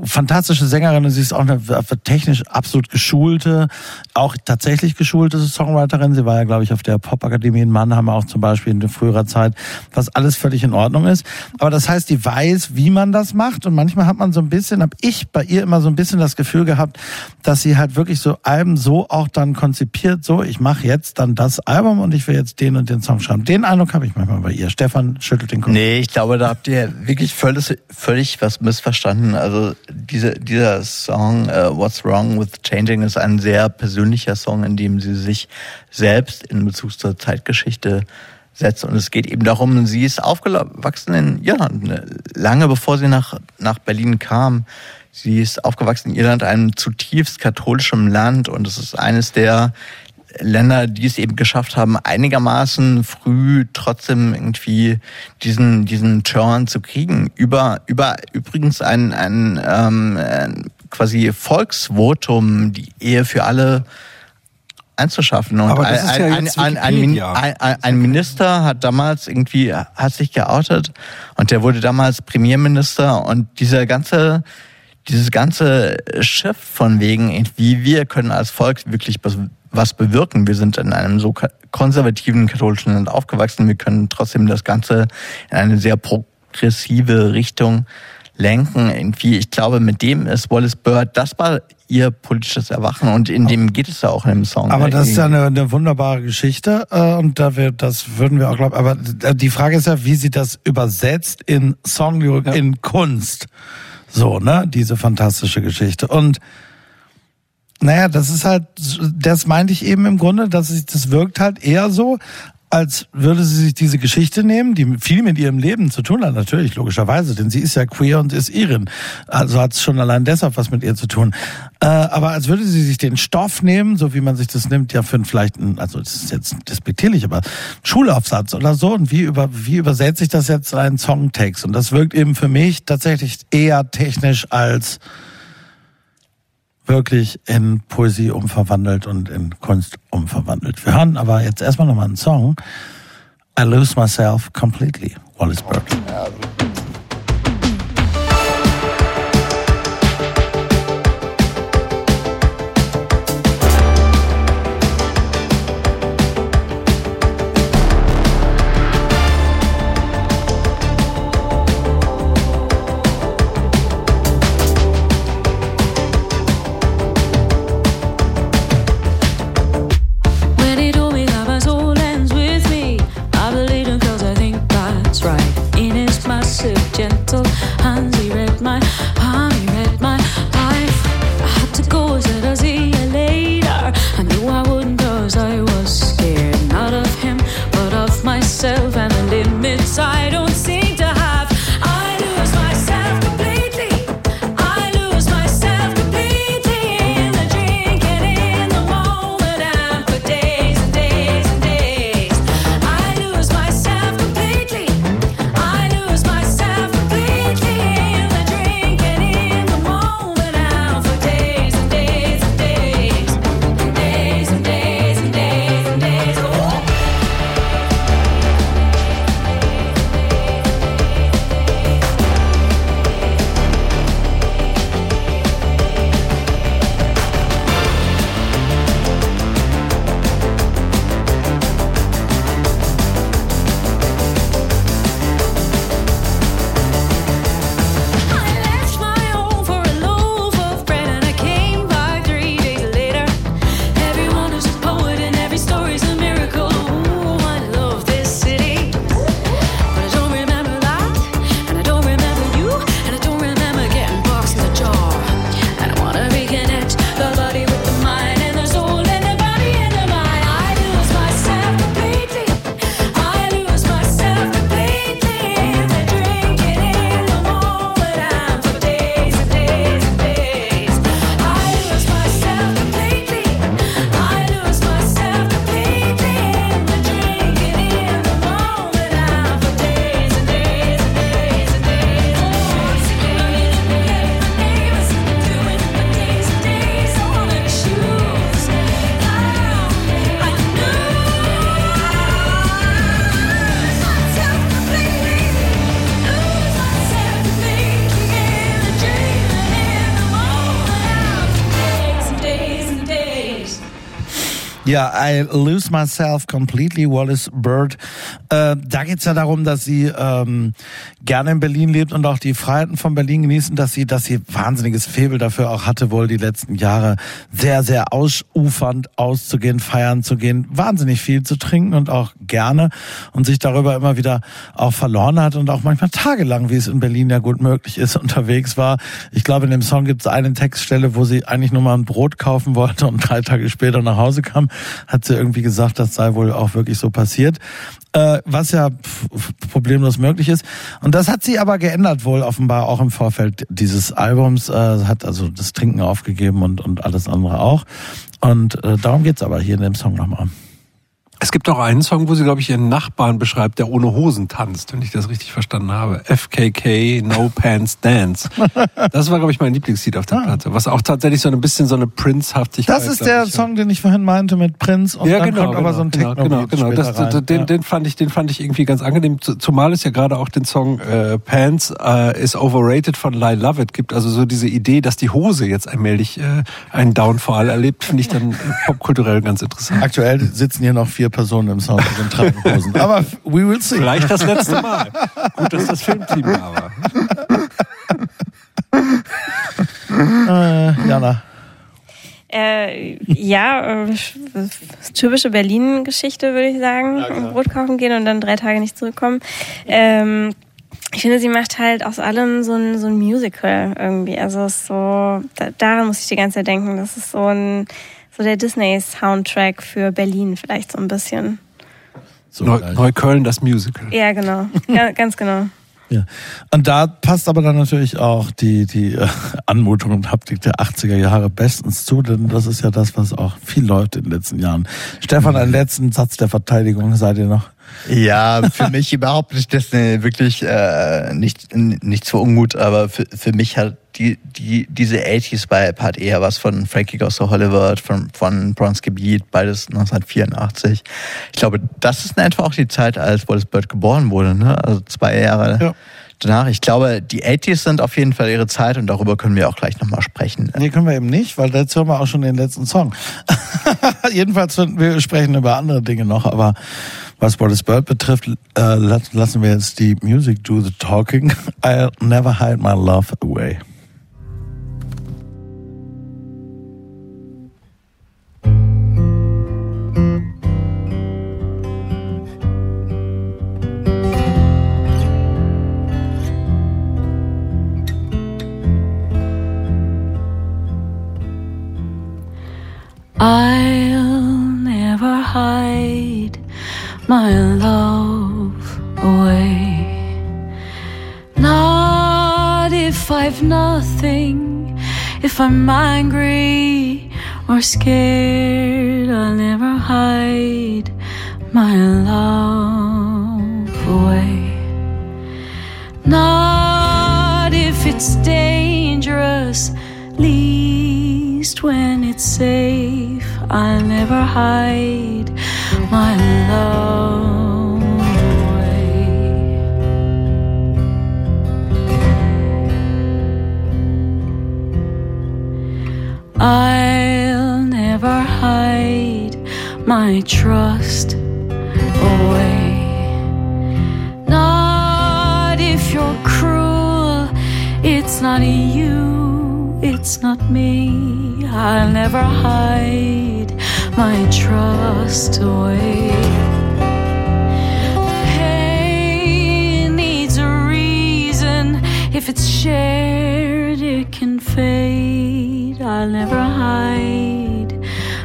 fantastische Sängerin und sie ist auch eine technisch absolut geschulte, auch tatsächlich geschulte Songwriterin. Sie war ja, glaube ich, auf der Popakademie in Mannheim auch zum Beispiel in früherer Zeit, was alles völlig in Ordnung ist. Aber das heißt, die weiß, wie man das macht. Und manchmal hat man so ein bisschen, habe ich bei ihr immer so ein bisschen das Gefühl gehabt, dass sie halt wirklich so Alben so auch dann konzipiert, so ich mache jetzt dann das Album und ich will jetzt den und den Song schreiben. Den Eindruck habe ich manchmal bei ihr. Stefan schüttelt den Kopf. Nee, ich glaube, da habt ihr wirklich völlig, völlig was missverstanden. Also diese, dieser Song uh, What's Wrong with Changing ist ein sehr persönlicher Song, in dem sie sich selbst in Bezug zur Zeitgeschichte setzt. Und es geht eben darum, sie ist aufgewachsen in Irland, ne, lange bevor sie nach, nach Berlin kam. Sie ist aufgewachsen in Irland, einem zutiefst katholischem Land. Und es ist eines der Länder, die es eben geschafft haben, einigermaßen früh trotzdem irgendwie diesen diesen Turn zu kriegen. Über über übrigens ein ein ähm, quasi Volksvotum, die Ehe für alle einzuschaffen. Und Aber das ein, ist ja ein, jetzt ein, ein, ein, ein Minister hat damals irgendwie hat sich geoutet und der wurde damals Premierminister und dieser ganze dieses ganze Schiff von wegen, irgendwie, wir können als Volk wirklich was, bewirken. Wir sind in einem so konservativen katholischen Land aufgewachsen. Wir können trotzdem das Ganze in eine sehr progressive Richtung lenken. Irgendwie, ich glaube, mit dem ist Wallace Bird, das war ihr politisches Erwachen und in dem geht es ja auch in dem Song. Aber das ist ja eine, eine wunderbare Geschichte äh, und da wir, das würden wir auch glauben. Aber äh, die Frage ist ja, wie sie das übersetzt in Songlyrik, in Kunst. So, ne? Diese fantastische Geschichte. Und naja, das ist halt, das meinte ich eben im Grunde, dass es, das wirkt halt eher so, als würde sie sich diese Geschichte nehmen, die viel mit ihrem Leben zu tun hat, natürlich, logischerweise, denn sie ist ja queer und ist Irin. Also hat es schon allein deshalb was mit ihr zu tun. Äh, aber als würde sie sich den Stoff nehmen, so wie man sich das nimmt, ja für einen, vielleicht ein, also das ist jetzt despektierlich, aber Schulaufsatz oder so. Und wie, über, wie übersetzt sich das jetzt in einen Songtext? Und das wirkt eben für mich tatsächlich eher technisch als wirklich in Poesie umverwandelt und in Kunst umverwandelt. Wir hören aber jetzt erstmal nochmal einen Song. I Lose Myself Completely, Wallace Bird. Ja, I lose myself completely, Wallace Bird. Äh, da geht's ja darum, dass sie ähm, gerne in Berlin lebt und auch die Freiheiten von Berlin genießen, dass sie, dass sie wahnsinniges Febel dafür auch hatte, wohl die letzten Jahre sehr, sehr ausufernd auszugehen, feiern zu gehen, wahnsinnig viel zu trinken und auch gerne und sich darüber immer wieder auch verloren hat und auch manchmal tagelang, wie es in Berlin ja gut möglich ist, unterwegs war. Ich glaube, in dem Song gibt es eine Textstelle, wo sie eigentlich nur mal ein Brot kaufen wollte und drei Tage später nach Hause kam, hat sie irgendwie gesagt, das sei wohl auch wirklich so passiert. Äh, was ja problemlos möglich ist. Und das hat sie aber geändert wohl offenbar auch im Vorfeld dieses Albums. Äh, hat also das Trinken aufgegeben und, und alles andere auch. Und äh, darum geht's aber hier in dem Song nochmal. Es gibt auch einen Song, wo sie, glaube ich, ihren Nachbarn beschreibt, der ohne Hosen tanzt, wenn ich das richtig verstanden habe. FKK, No Pants Dance. Das war, glaube ich, mein Lieblingslied auf der Platte. Was auch tatsächlich so ein bisschen so eine Prince-Haftigkeit Das ist der ich, Song, den ich vorhin meinte mit Prince und ja, dann genau, kommt aber so ein genau, techno genau, genau. Das, den, ja. den fand ich, den fand ich irgendwie ganz angenehm. Zumal es ja gerade auch den Song äh, Pants äh, is overrated von Lyle Lovett gibt. Also so diese Idee, dass die Hose jetzt allmählich äh, einen Downfall erlebt, finde ich dann popkulturell ganz interessant. Aktuell sitzen hier noch vier Personen im Sound und tragen Hosen. Aber we will see. Vielleicht das letzte Mal. Gut, dass das Filmteam da war. Äh, Jana. Äh, ja, äh, typische Berlin-Geschichte, würde ich sagen. Brot kaufen gehen und dann drei Tage nicht zurückkommen. Ähm, ich finde, sie macht halt aus allem so ein, so ein Musical irgendwie. Also es ist so, da, daran muss ich die ganze Zeit denken. Das ist so ein, so der Disney-Soundtrack für Berlin vielleicht so ein bisschen. So Neu, gleich. Neukölln, das Musical. Ja, genau. Ja, ganz genau. Ja. Und da passt aber dann natürlich auch die, die äh, Anmutung und Haptik der 80er Jahre bestens zu, denn das ist ja das, was auch viel läuft in den letzten Jahren. Stefan, einen letzten Satz der Verteidigung, seid ihr noch? Ja, für mich überhaupt nicht Disney, wirklich äh, nicht, nicht für Unmut, aber für, für mich hat die, die, diese 80s Vibe hat eher was von Frankie Goes to Hollywood, von, von Bronze Beat, beides 1984. Ich glaube, das ist in etwa auch die Zeit, als Wallace Bird geboren wurde, ne? also zwei Jahre Ja. danach. Ich glaube, die 80s sind auf jeden Fall ihre Zeit und darüber können wir auch gleich nochmal sprechen. Nee, können wir eben nicht, weil jetzt hören wir auch schon den letzten Song. Jedenfalls, wir sprechen über andere Dinge noch, aber Was Boris Bird betrifft, äh, lassen wir jetzt die Music do the talking. I'll never hide my love away. I'll never hide my love away. Not if I've nothing, if I'm angry or scared, I'll never hide my love away. Not if it's dangerous, least when it's safe. I'll never hide my love. I'll never hide my trust away. Not if you're cruel, it's not you, it's not me. I'll never hide my trust away. Pain needs a reason. If it's shared, it can fade. I'll never hide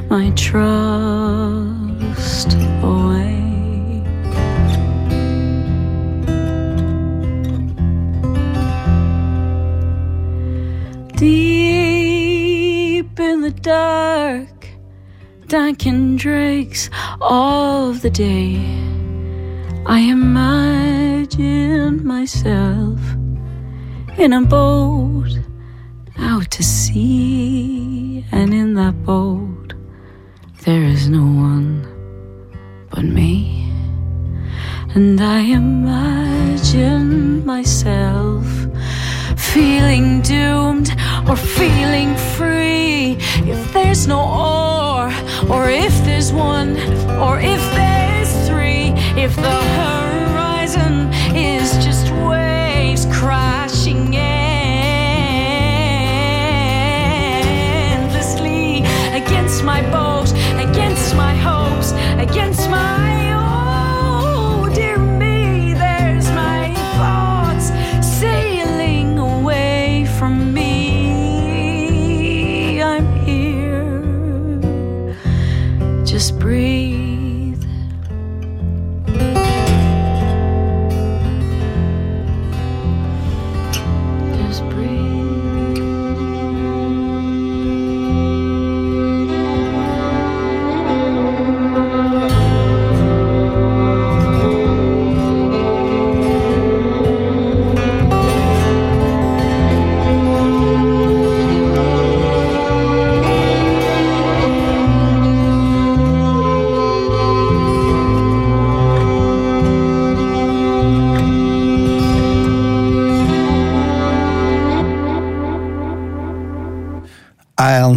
my trust away. Deep in the dark, Duncan drakes of the day. I imagine myself in a boat out to sea, and in that boat there is no one but me. And I imagine myself feeling doomed or feeling free. If there's no or, or if there's one, or if there's three, if the horizon is just waves crashing endlessly against my boat,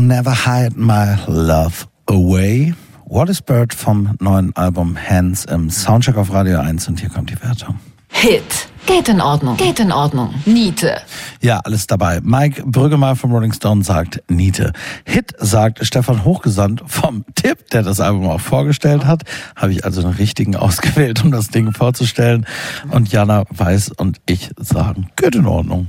never hide my love away. What is Bird vom neuen Album Hands im Soundcheck auf Radio 1 und hier kommt die Wertung. Hit. Geht in Ordnung. Geht in Ordnung. Niete. Ja, alles dabei. Mike Brüggemann vom Rolling Stone sagt Niete. Hit sagt Stefan Hochgesandt vom Tipp, der das Album auch vorgestellt hat. Habe ich also einen richtigen ausgewählt, um das Ding vorzustellen. Und Jana Weiß und ich sagen, geht in Ordnung.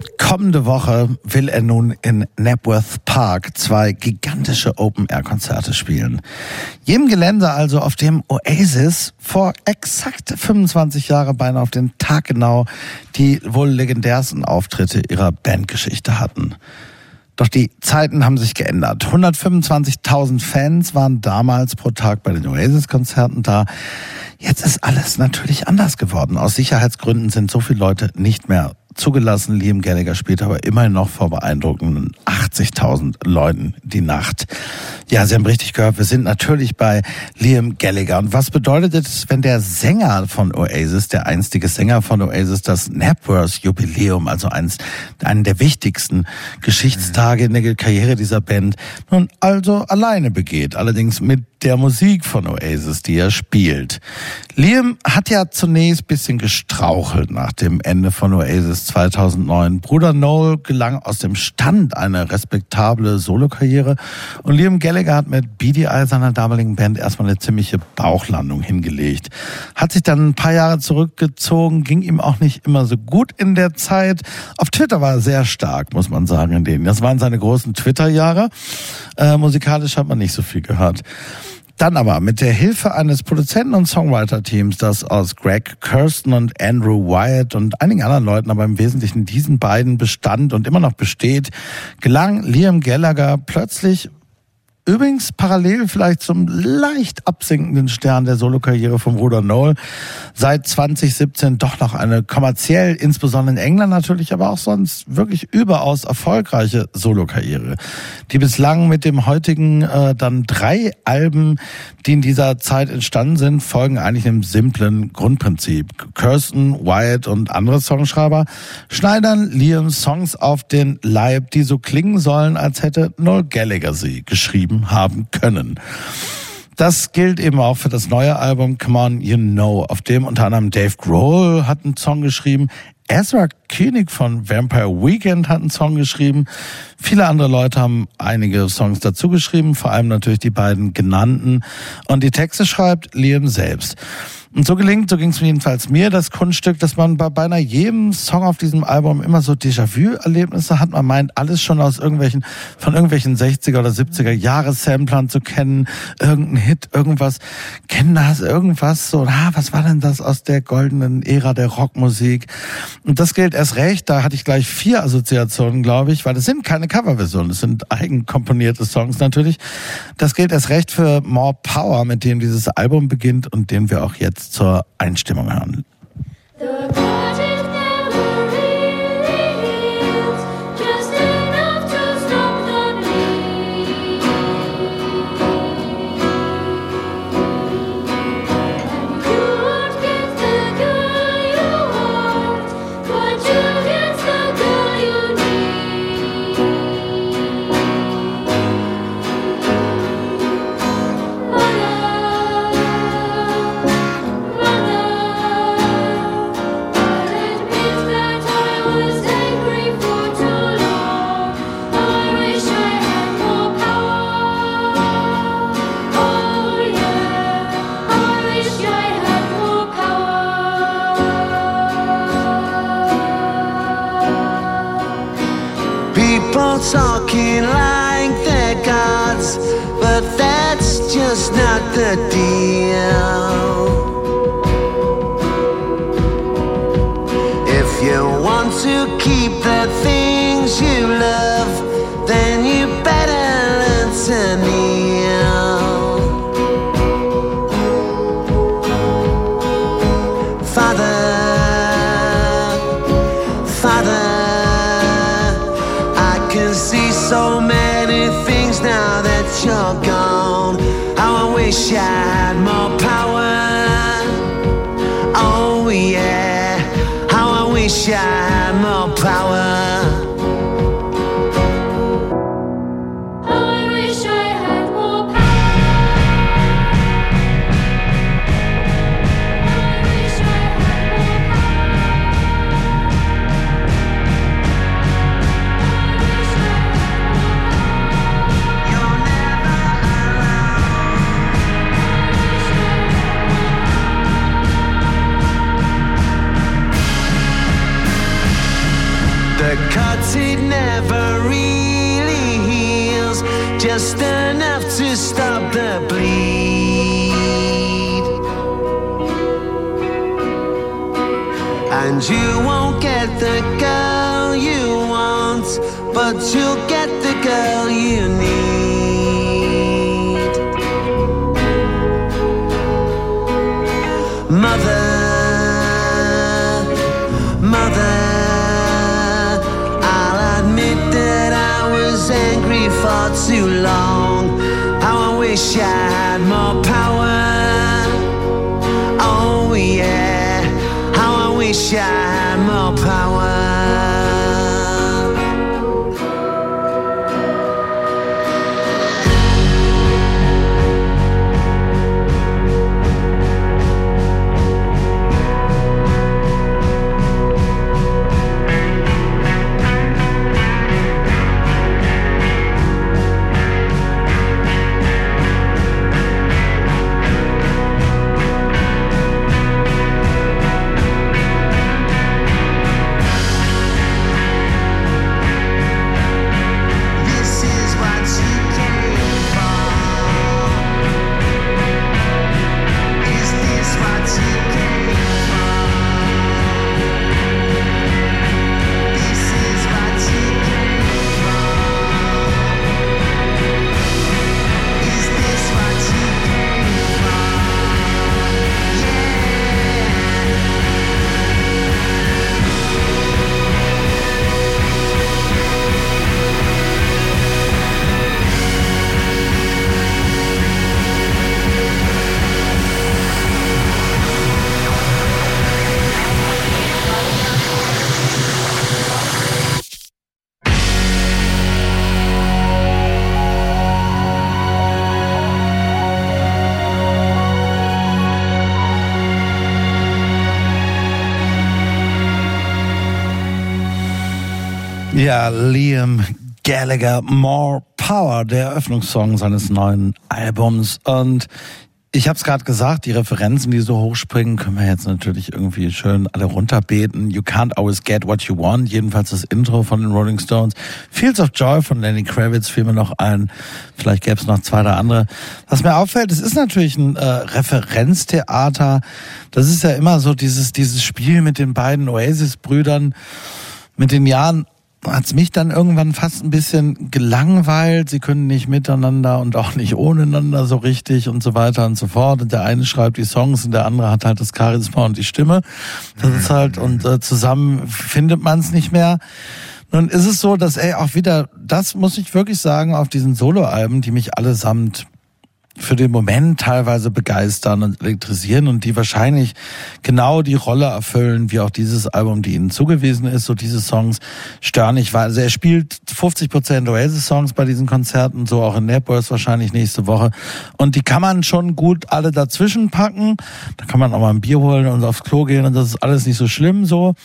kommende Woche will er nun in Napworth Park zwei gigantische Open-Air-Konzerte spielen. Jedem Gelände also, auf dem Oasis vor exakt 25 Jahren beinahe auf den Tag genau die wohl legendärsten Auftritte ihrer Bandgeschichte hatten. Doch die Zeiten haben sich geändert. 125.000 Fans waren damals pro Tag bei den Oasis-Konzerten da. Jetzt ist alles natürlich anders geworden. Aus Sicherheitsgründen sind so viele Leute nicht mehr zugelassen. Liam Gallagher spielt aber immerhin noch vor beeindruckenden 80.000 Leuten die Nacht. Ja, Sie haben richtig gehört, wir sind natürlich bei Liam Gallagher. Und was bedeutet es, wenn der Sänger von Oasis, der einstige Sänger von Oasis, das Napworth Jubiläum, also eins, einen der wichtigsten Geschichtstage in der Karriere dieser Band, nun also alleine begeht. Allerdings mit der Musik von Oasis, die er spielt. Liam hat ja zunächst bisschen gestrauchelt nach dem Ende von Oasis 2009. Bruder Noel gelang aus dem Stand eine respektable Solokarriere und Liam Gallagher hat mit BDI seiner damaligen Band erstmal eine ziemliche Bauchlandung hingelegt. Hat sich dann ein paar Jahre zurückgezogen, ging ihm auch nicht immer so gut in der Zeit. Auf Twitter war er sehr stark, muss man sagen, in denen. Das waren seine großen Twitter-Jahre. Äh, musikalisch hat man nicht so viel gehört. Dann aber mit der Hilfe eines Produzenten- und Songwriter-Teams, das aus Greg Kirsten und Andrew Wyatt und einigen anderen Leuten, aber im Wesentlichen diesen beiden bestand und immer noch besteht, gelang Liam Gallagher plötzlich Übrigens parallel vielleicht zum leicht absinkenden Stern der Solokarriere vom Bruder Noel. Seit 2017 doch noch eine kommerziell, insbesondere in England natürlich, aber auch sonst wirklich überaus erfolgreiche Solokarriere. Die bislang mit dem heutigen äh, dann drei Alben, die in dieser Zeit entstanden sind, folgen eigentlich einem simplen Grundprinzip. Kirsten, Wyatt und andere Songschreiber schneidern Liam Songs auf den Leib, die so klingen sollen, als hätte Noel Gallagher sie geschrieben haben können. Das gilt eben auch für das neue Album Come On You Know, auf dem unter anderem Dave Grohl hat einen Song geschrieben, Ezra Koenig von Vampire Weekend hat einen Song geschrieben. Viele andere Leute haben einige Songs dazu geschrieben, vor allem natürlich die beiden genannten. Und die Texte schreibt Liam selbst. Und so gelingt, so ging es jedenfalls mir, das Kunststück, dass man bei beinahe jedem Song auf diesem Album immer so Déjà-vu-Erlebnisse hat. Man meint, alles schon aus irgendwelchen, von irgendwelchen 60er oder 70er Jahressamplern zu kennen. Irgendein Hit, irgendwas. Kennen das irgendwas? So, ah, was war denn das aus der goldenen Ära der Rockmusik? Und das gilt erst recht. Da hatte ich gleich vier Assoziationen, glaube ich, weil es sind keine Coverversionen. Es sind eigenkomponierte Songs natürlich. Das gilt erst recht für More Power, mit dem dieses Album beginnt und den wir auch jetzt zur Einstimmung hören. Liam Gallagher, More Power, der Eröffnungssong seines neuen Albums. Und ich habe es gerade gesagt, die Referenzen, die so hochspringen, können wir jetzt natürlich irgendwie schön alle runterbeten. You can't always get what you want. Jedenfalls das Intro von den Rolling Stones. Fields of Joy von Lenny Kravitz fiel mir noch ein. Vielleicht gäbe es noch zwei oder andere. Was mir auffällt, es ist natürlich ein äh, Referenztheater. Das ist ja immer so dieses, dieses Spiel mit den beiden Oasis-Brüdern. Mit den Jahren hat's mich dann irgendwann fast ein bisschen gelangweilt. Sie können nicht miteinander und auch nicht ohneinander so richtig und so weiter und so fort. Und der eine schreibt die Songs und der andere hat halt das Charisma und die Stimme. Das ist halt, und äh, zusammen findet man es nicht mehr. Nun ist es so, dass ey auch wieder, das muss ich wirklich sagen, auf diesen Soloalben, die mich allesamt für den Moment teilweise begeistern und elektrisieren und die wahrscheinlich genau die Rolle erfüllen, wie auch dieses Album, die ihnen zugewiesen ist. So diese Songs stören nicht, also er spielt 50 Prozent Oasis-Songs bei diesen Konzerten, so auch in Naples wahrscheinlich nächste Woche. Und die kann man schon gut alle dazwischen packen. Da kann man auch mal ein Bier holen und aufs Klo gehen und das ist alles nicht so schlimm so.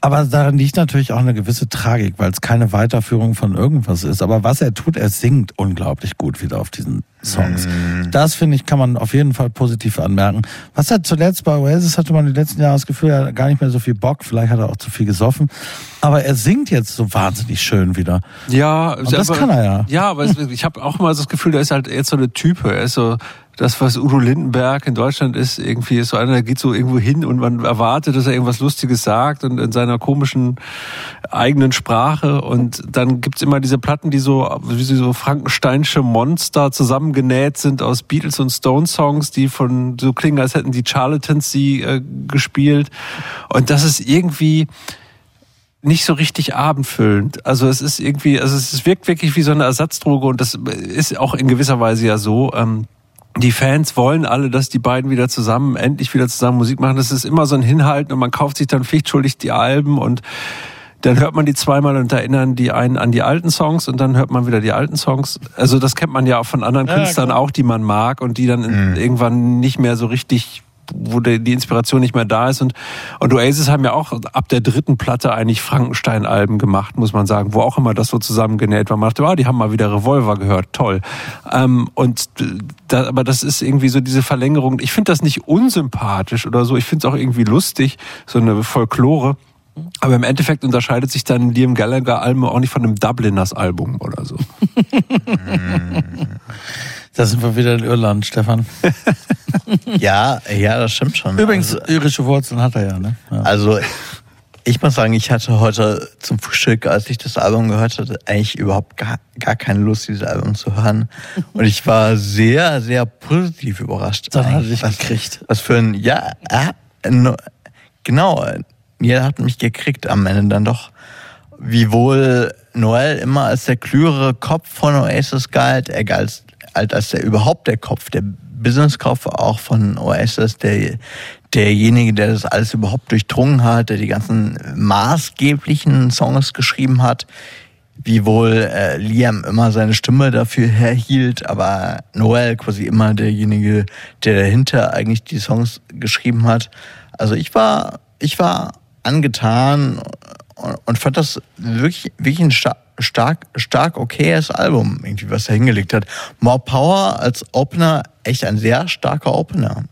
Aber darin liegt natürlich auch eine gewisse Tragik, weil es keine Weiterführung von irgendwas ist. Aber was er tut, er singt unglaublich gut wieder auf diesen Songs. Das finde ich, kann man auf jeden Fall positiv anmerken. Was hat zuletzt bei Oasis hatte man die letzten Jahre das Gefühl, er hat gar nicht mehr so viel Bock. Vielleicht hat er auch zu viel gesoffen. Aber er singt jetzt so wahnsinnig schön wieder. Ja, Und das aber- kann er ja. Ja, aber ich habe auch immer so das Gefühl, der ist halt jetzt so eine Type. Er ist so das, was Udo Lindenberg in Deutschland ist, irgendwie ist so einer, der geht so irgendwo hin und man erwartet, dass er irgendwas Lustiges sagt und in seiner komischen eigenen Sprache. Und dann gibt's immer diese Platten, die so, wie so Frankensteinsche Monster zusammengenäht sind aus Beatles und Stone-Songs, die von so klingen, als hätten die Charlatans sie äh, gespielt. Und das ist irgendwie nicht so richtig abendfüllend. Also es ist irgendwie, also es wirkt wirklich wie so eine Ersatzdroge und das ist auch in gewisser Weise ja so. Ähm, die Fans wollen alle, dass die beiden wieder zusammen, endlich wieder zusammen Musik machen. Das ist immer so ein Hinhalten und man kauft sich dann pflichtschuldig die Alben und dann hört man die zweimal und erinnern die einen an die alten Songs und dann hört man wieder die alten Songs. Also das kennt man ja auch von anderen Ja, Künstlern klar. auch, die man mag und die dann in- irgendwann nicht mehr so richtig wo der, die Inspiration nicht mehr da ist und und Oasis haben ja auch ab der dritten Platte eigentlich Frankenstein-Alben gemacht, muss man sagen, wo auch immer das so zusammengenäht war. Man dachte, ah, die haben mal wieder Revolver gehört, toll. Ähm, und da, aber das ist irgendwie so diese Verlängerung. Ich finde das nicht unsympathisch oder so. Ich finde es auch irgendwie lustig, so eine Folklore. Aber im Endeffekt unterscheidet sich dann Liam Gallagher Album auch nicht von einem Dubliners Album oder so. Da sind wir wieder in Irland, Stefan. Ja, ja, das stimmt schon. Übrigens, Also- irische Wurzeln hat er ja, ne? Ja. Also ich muss sagen, ich hatte heute zum Frühstück, als ich das Album gehört hatte, eigentlich überhaupt gar, gar keine Lust, dieses Album zu hören. Und ich war sehr, sehr positiv überrascht. Dann hat er dich was, gekriegt. Was für ein, ja, äh, genau, jeder hat mich gekriegt am Ende dann doch. Wiewohl Noel immer als der klügere Kopf von Oasis galt, er galt als der überhaupt der Kopf, der Businesskopf auch von Oasis, der derjenige, der das alles überhaupt durchdrungen hat, der die ganzen maßgeblichen Songs geschrieben hat, wiewohl äh, Liam immer seine Stimme dafür herhielt, aber Noel quasi immer derjenige, der dahinter eigentlich die Songs geschrieben hat. Also ich war, ich war angetan und, und fand das wirklich, wirklich ein sta stark, stark okayes Album, irgendwie, was er hingelegt hat. More Power als Opener, echt ein sehr starker Opener.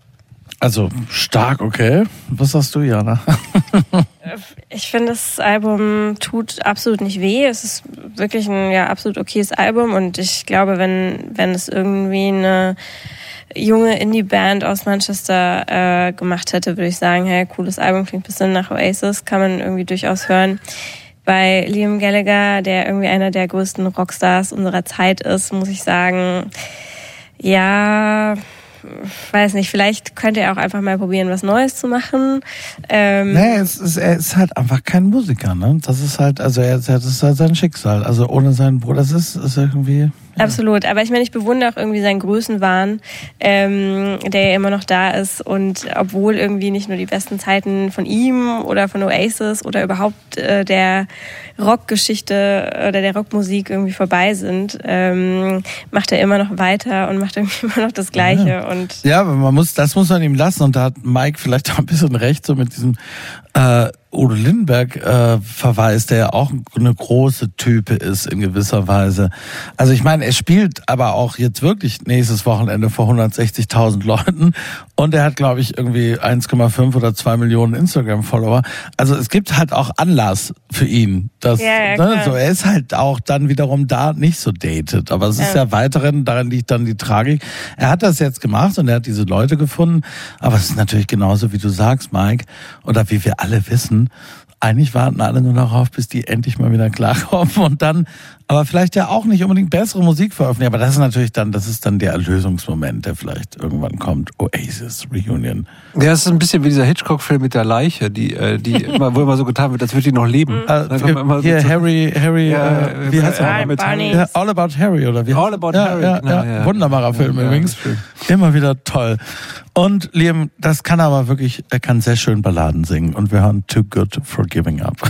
Also stark, okay. Was sagst du, Jana? Ich finde, das Album tut absolut nicht weh. Es ist wirklich ein ja, absolut okayes Album und ich glaube, wenn, wenn es irgendwie eine junge Indie-Band aus Manchester äh, gemacht hätte, würde ich sagen, hey, cooles Album, klingt ein bisschen nach Oasis, kann man irgendwie durchaus hören. Bei Liam Gallagher, der irgendwie einer der größten Rockstars unserer Zeit ist, muss ich sagen, ja, weiß nicht, vielleicht könnte er auch einfach mal probieren, was Neues zu machen. Ähm, Nee, es ist, er ist halt einfach kein Musiker, ne? Das ist halt, also er, das ist halt sein Schicksal. Also ohne seinen Bruder, das ist, ist irgendwie. Absolut, aber ich meine, ich bewundere auch irgendwie seinen Größenwahn, ähm, der ja immer noch da ist. Und obwohl irgendwie nicht nur die besten Zeiten von ihm oder von Oasis oder überhaupt äh, der Rockgeschichte oder der Rockmusik irgendwie vorbei sind, ähm, macht er immer noch weiter und macht irgendwie immer noch das Gleiche. Und Ja, aber man muss, das muss man ihm lassen. Und da hat Mike vielleicht auch ein bisschen recht, so mit diesem, äh, Udo Lindenberg äh, verweist, der ja auch eine große Type ist in gewisser Weise. Also ich meine, er spielt aber auch jetzt wirklich nächstes Wochenende vor 160.000 Leuten und er hat, glaube ich, irgendwie 1,5 oder 2 Millionen Instagram-Follower. Also es gibt halt auch Anlass für ihn. Dass, Ja, ja, ne, so, er ist halt auch dann wiederum da nicht so dated. Aber es ist Ja. ja weiterhin, darin liegt dann die Tragik. Er hat das jetzt gemacht und er hat diese Leute gefunden. Aber es ist natürlich genauso, wie du sagst, Mike, oder wie wir alle wissen, eigentlich warten alle nur darauf, bis die endlich mal wieder klarkommen und dann, aber vielleicht ja auch nicht unbedingt bessere Musik veröffentlichen. Aber das ist natürlich dann, das ist dann der Erlösungsmoment, der vielleicht irgendwann kommt. Oasis Reunion. Ja, es ist ein bisschen wie dieser Hitchcock-Film mit der Leiche, die, äh, die immer, wo immer so getan wird, als würde die noch leben. Dann kommt immer so Hier zu- Harry, Harry, Ja, äh, wie heißt er? Ja, All About Harry oder wie? All About ja, Harry, Ja, genau, ja. ja. Wunderbarer Film Ja, übrigens. Immer wieder toll. Und Liam, das kann aber wirklich, er kann sehr schön Balladen singen. Und wir hören Too Good for Giving Up.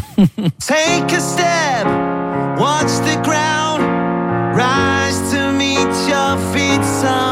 Take a step, watch the ground, rise to meet your feet somehow.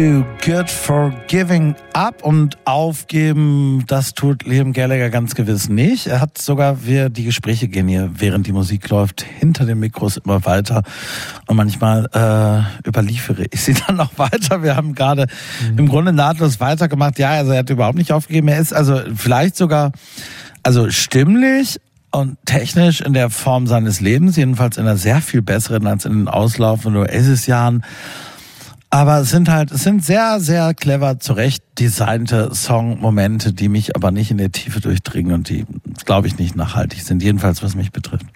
Too Good for Giving Up und aufgeben, das tut Liam Gallagher ganz gewiss nicht. Er hat sogar, wir die Gespräche gehen hier, während die Musik läuft, hinter den Mikros immer weiter und manchmal äh, überliefere ich sie dann noch weiter. Wir haben gerade mhm. im Grunde nahtlos weitergemacht. Ja, also er hat überhaupt nicht aufgegeben. Er ist also vielleicht sogar, also stimmlich und technisch in der Form seines Lebens, jedenfalls in einer sehr viel besseren als in den auslaufenden Oasis-Jahren. Aber es sind halt, es sind sehr, sehr clever zurecht designte Song-Momente, die mich aber nicht in der Tiefe durchdringen und die, glaube ich, nicht nachhaltig sind. Jedenfalls, was mich betrifft.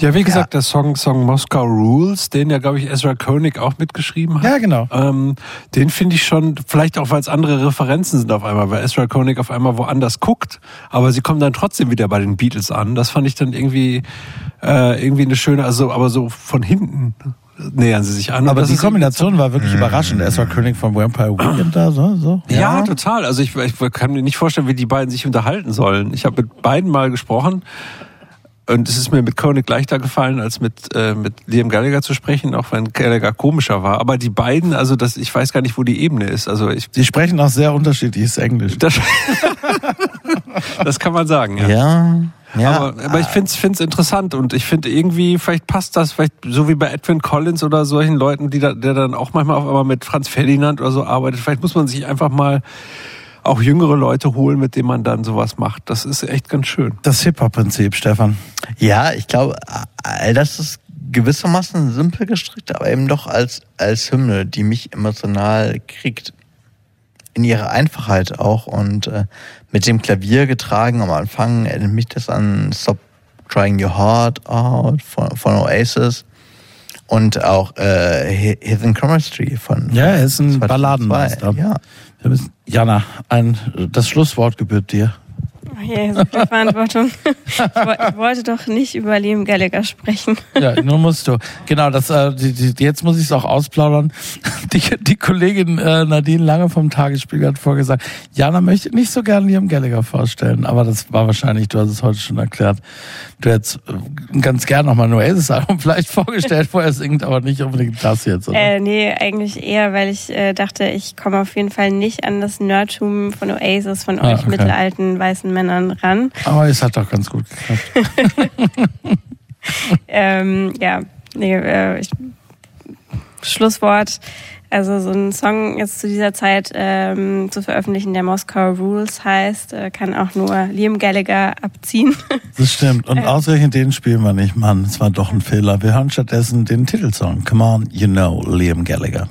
Ja, wie gesagt, ja. der Song, Song Moscow Rules, den ja, glaube ich, Ezra Koenig auch mitgeschrieben hat. Ja, genau. Ähm, den finde ich schon, vielleicht auch, weil es andere Referenzen sind auf einmal, weil Ezra Koenig auf einmal woanders guckt, aber sie kommen dann trotzdem wieder bei den Beatles an. Das fand ich dann irgendwie, äh, irgendwie eine schöne, also, aber so von hinten nähern sie sich an. Aber die Kombination war wirklich überraschend. Ezra Koenig von Vampire Weekend da, so, so. Ja, ja total. Also ich, ich kann mir nicht vorstellen, wie die beiden sich unterhalten sollen. Ich habe mit beiden mal gesprochen und es ist mir mit Koenig leichter gefallen, als mit, äh, mit Liam Gallagher zu sprechen, auch wenn Gallagher komischer war. Aber die beiden, also das, ich weiß gar nicht, wo die Ebene ist. Also ich, die sprechen auch sehr unterschiedliches Englisch. Das, das kann man sagen, ja. Ja. Ja, aber, aber ich finde es interessant und ich finde irgendwie, vielleicht passt das, vielleicht so wie bei Edwin Collins oder solchen Leuten, die da, der dann auch manchmal auf einmal mit Franz Ferdinand oder so arbeitet. Vielleicht muss man sich einfach mal auch jüngere Leute holen, mit denen man dann sowas macht. Das ist echt ganz schön. Das Hip-Hop-Prinzip, Stefan. Ja, ich glaube, all das ist gewissermaßen simpel gestrickt, aber eben doch als, als Hymne, die mich emotional kriegt. In ihrer Einfachheit auch und äh, mit dem Klavier getragen am Anfang erinnert mich das an Stop Trying Your Heart Out von, von Oasis und auch äh, Hidden Chemistry von Ja, er ist ein Balladenmeister. Ja. Jana, ein, das Schlusswort gebührt dir. Oh je, so viel Verantwortung. Ich wollte doch nicht über Liam Gallagher sprechen. Ja, nur musst du. Genau, das, äh, die, die, jetzt muss ich es auch ausplaudern. Die, die Kollegin äh, Nadine Lange vom Tagesspiegel hat vorgesagt, Jana möchte nicht so gerne Liam Gallagher vorstellen, aber das war wahrscheinlich, du hast es heute schon erklärt, du hättest äh, ganz gern nochmal ein Oasis-Album vielleicht vorgestellt, wo er singt, aber nicht unbedingt das jetzt, oder? Äh, nee, eigentlich eher, weil ich äh, dachte, ich komme auf jeden Fall nicht an das Nerdtum von Oasis, von Ah, euch okay. mittelalten weißen Männern ran. Aber es hat doch ganz gut geklappt. ähm, ja, nee, äh, ich, Schlusswort. Also so ein Song jetzt zu dieser Zeit ähm, zu veröffentlichen, der Moskau Rules heißt, äh, kann auch nur Liam Gallagher abziehen. Das stimmt. Und Äh. ausgerechnet den spielen wir nicht, Mann. Es war doch ein Fehler. Wir hören stattdessen den Titelsong. Come on, you know, Liam Gallagher.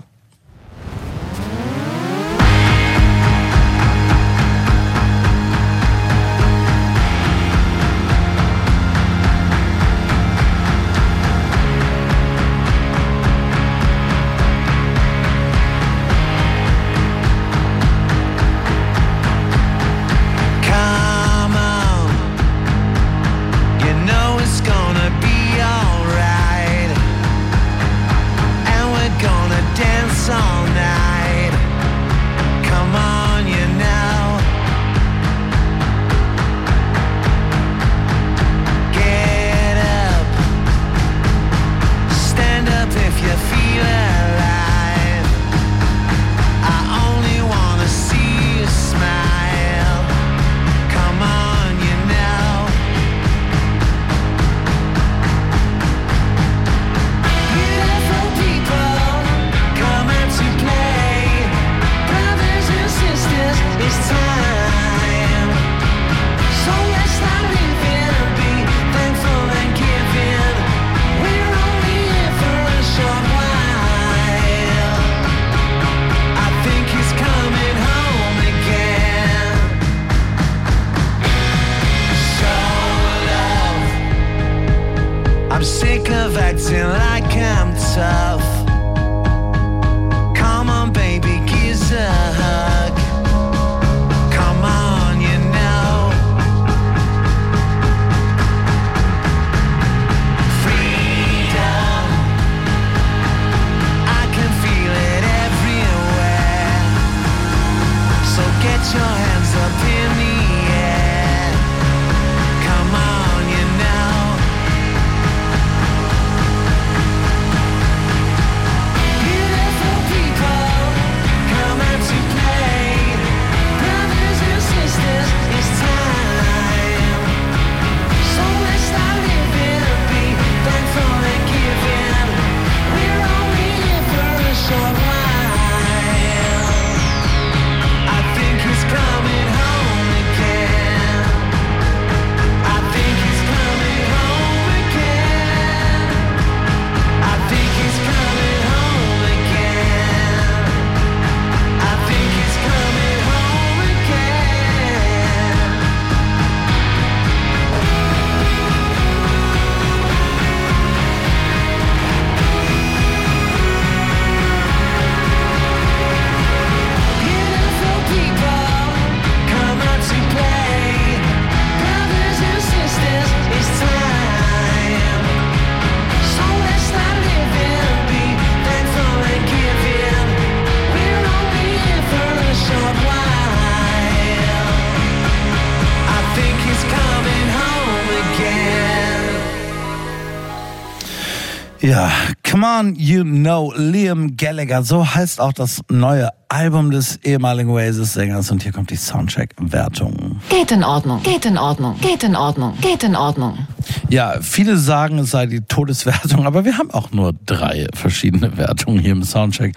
Gallagher, so heißt auch das neue Album des ehemaligen Oasis-Sängers und hier kommt die Soundcheck-Wertung. Geht in Ordnung, geht in Ordnung, geht in Ordnung, geht in Ordnung. Ja, viele sagen, es sei die Todeswertung, aber wir haben auch nur drei verschiedene Wertungen hier im Soundcheck.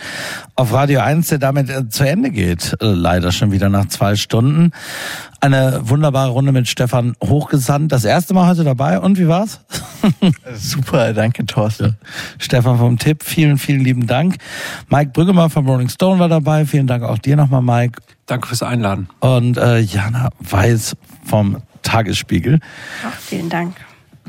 Auf Radio 1, der damit äh, zu Ende geht, äh, leider schon wieder nach zwei Stunden. Eine wunderbare Runde mit Stefan Hochgesandt. Das erste Mal heute dabei und wie war's? Super, danke Thorsten. Stefan vom Tipp, vielen, vielen lieben Dank. Mike Brüggemann vom Rolling Stone war dabei. Vielen Dank auch dir nochmal, Mike. Danke fürs Einladen. Und äh, Jana Weiß vom Tagesspiegel. Auch vielen Dank.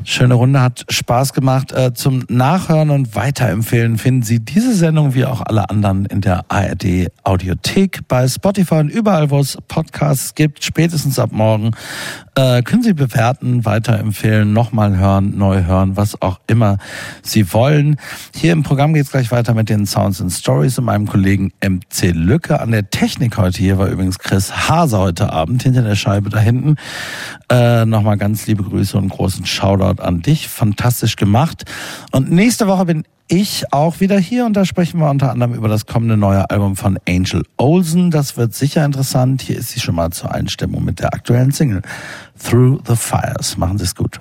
Schöne Runde, hat Spaß gemacht. Äh, zum Nachhören und Weiterempfehlen finden Sie diese Sendung wie auch alle anderen in der ARD Audiothek, bei Spotify und überall, wo es Podcasts gibt, spätestens ab morgen. Äh, können Sie bewerten, weiterempfehlen, nochmal hören, neu hören, was auch immer Sie wollen. Hier im Programm geht es gleich weiter mit den Sounds and Stories und meinem Kollegen MC Lücke. An der Technik heute hier war übrigens Chris Hase heute Abend hinter der Scheibe da hinten. Äh, nochmal ganz liebe Grüße und großen Shoutout an dich. Fantastisch gemacht. Und nächste Woche bin ich auch wieder hier und da sprechen wir unter anderem über das kommende neue Album von Angel Olsen. Das wird sicher interessant. Hier ist sie schon mal zur Einstimmung mit der aktuellen Single Through the Fires. Machen Sie es gut.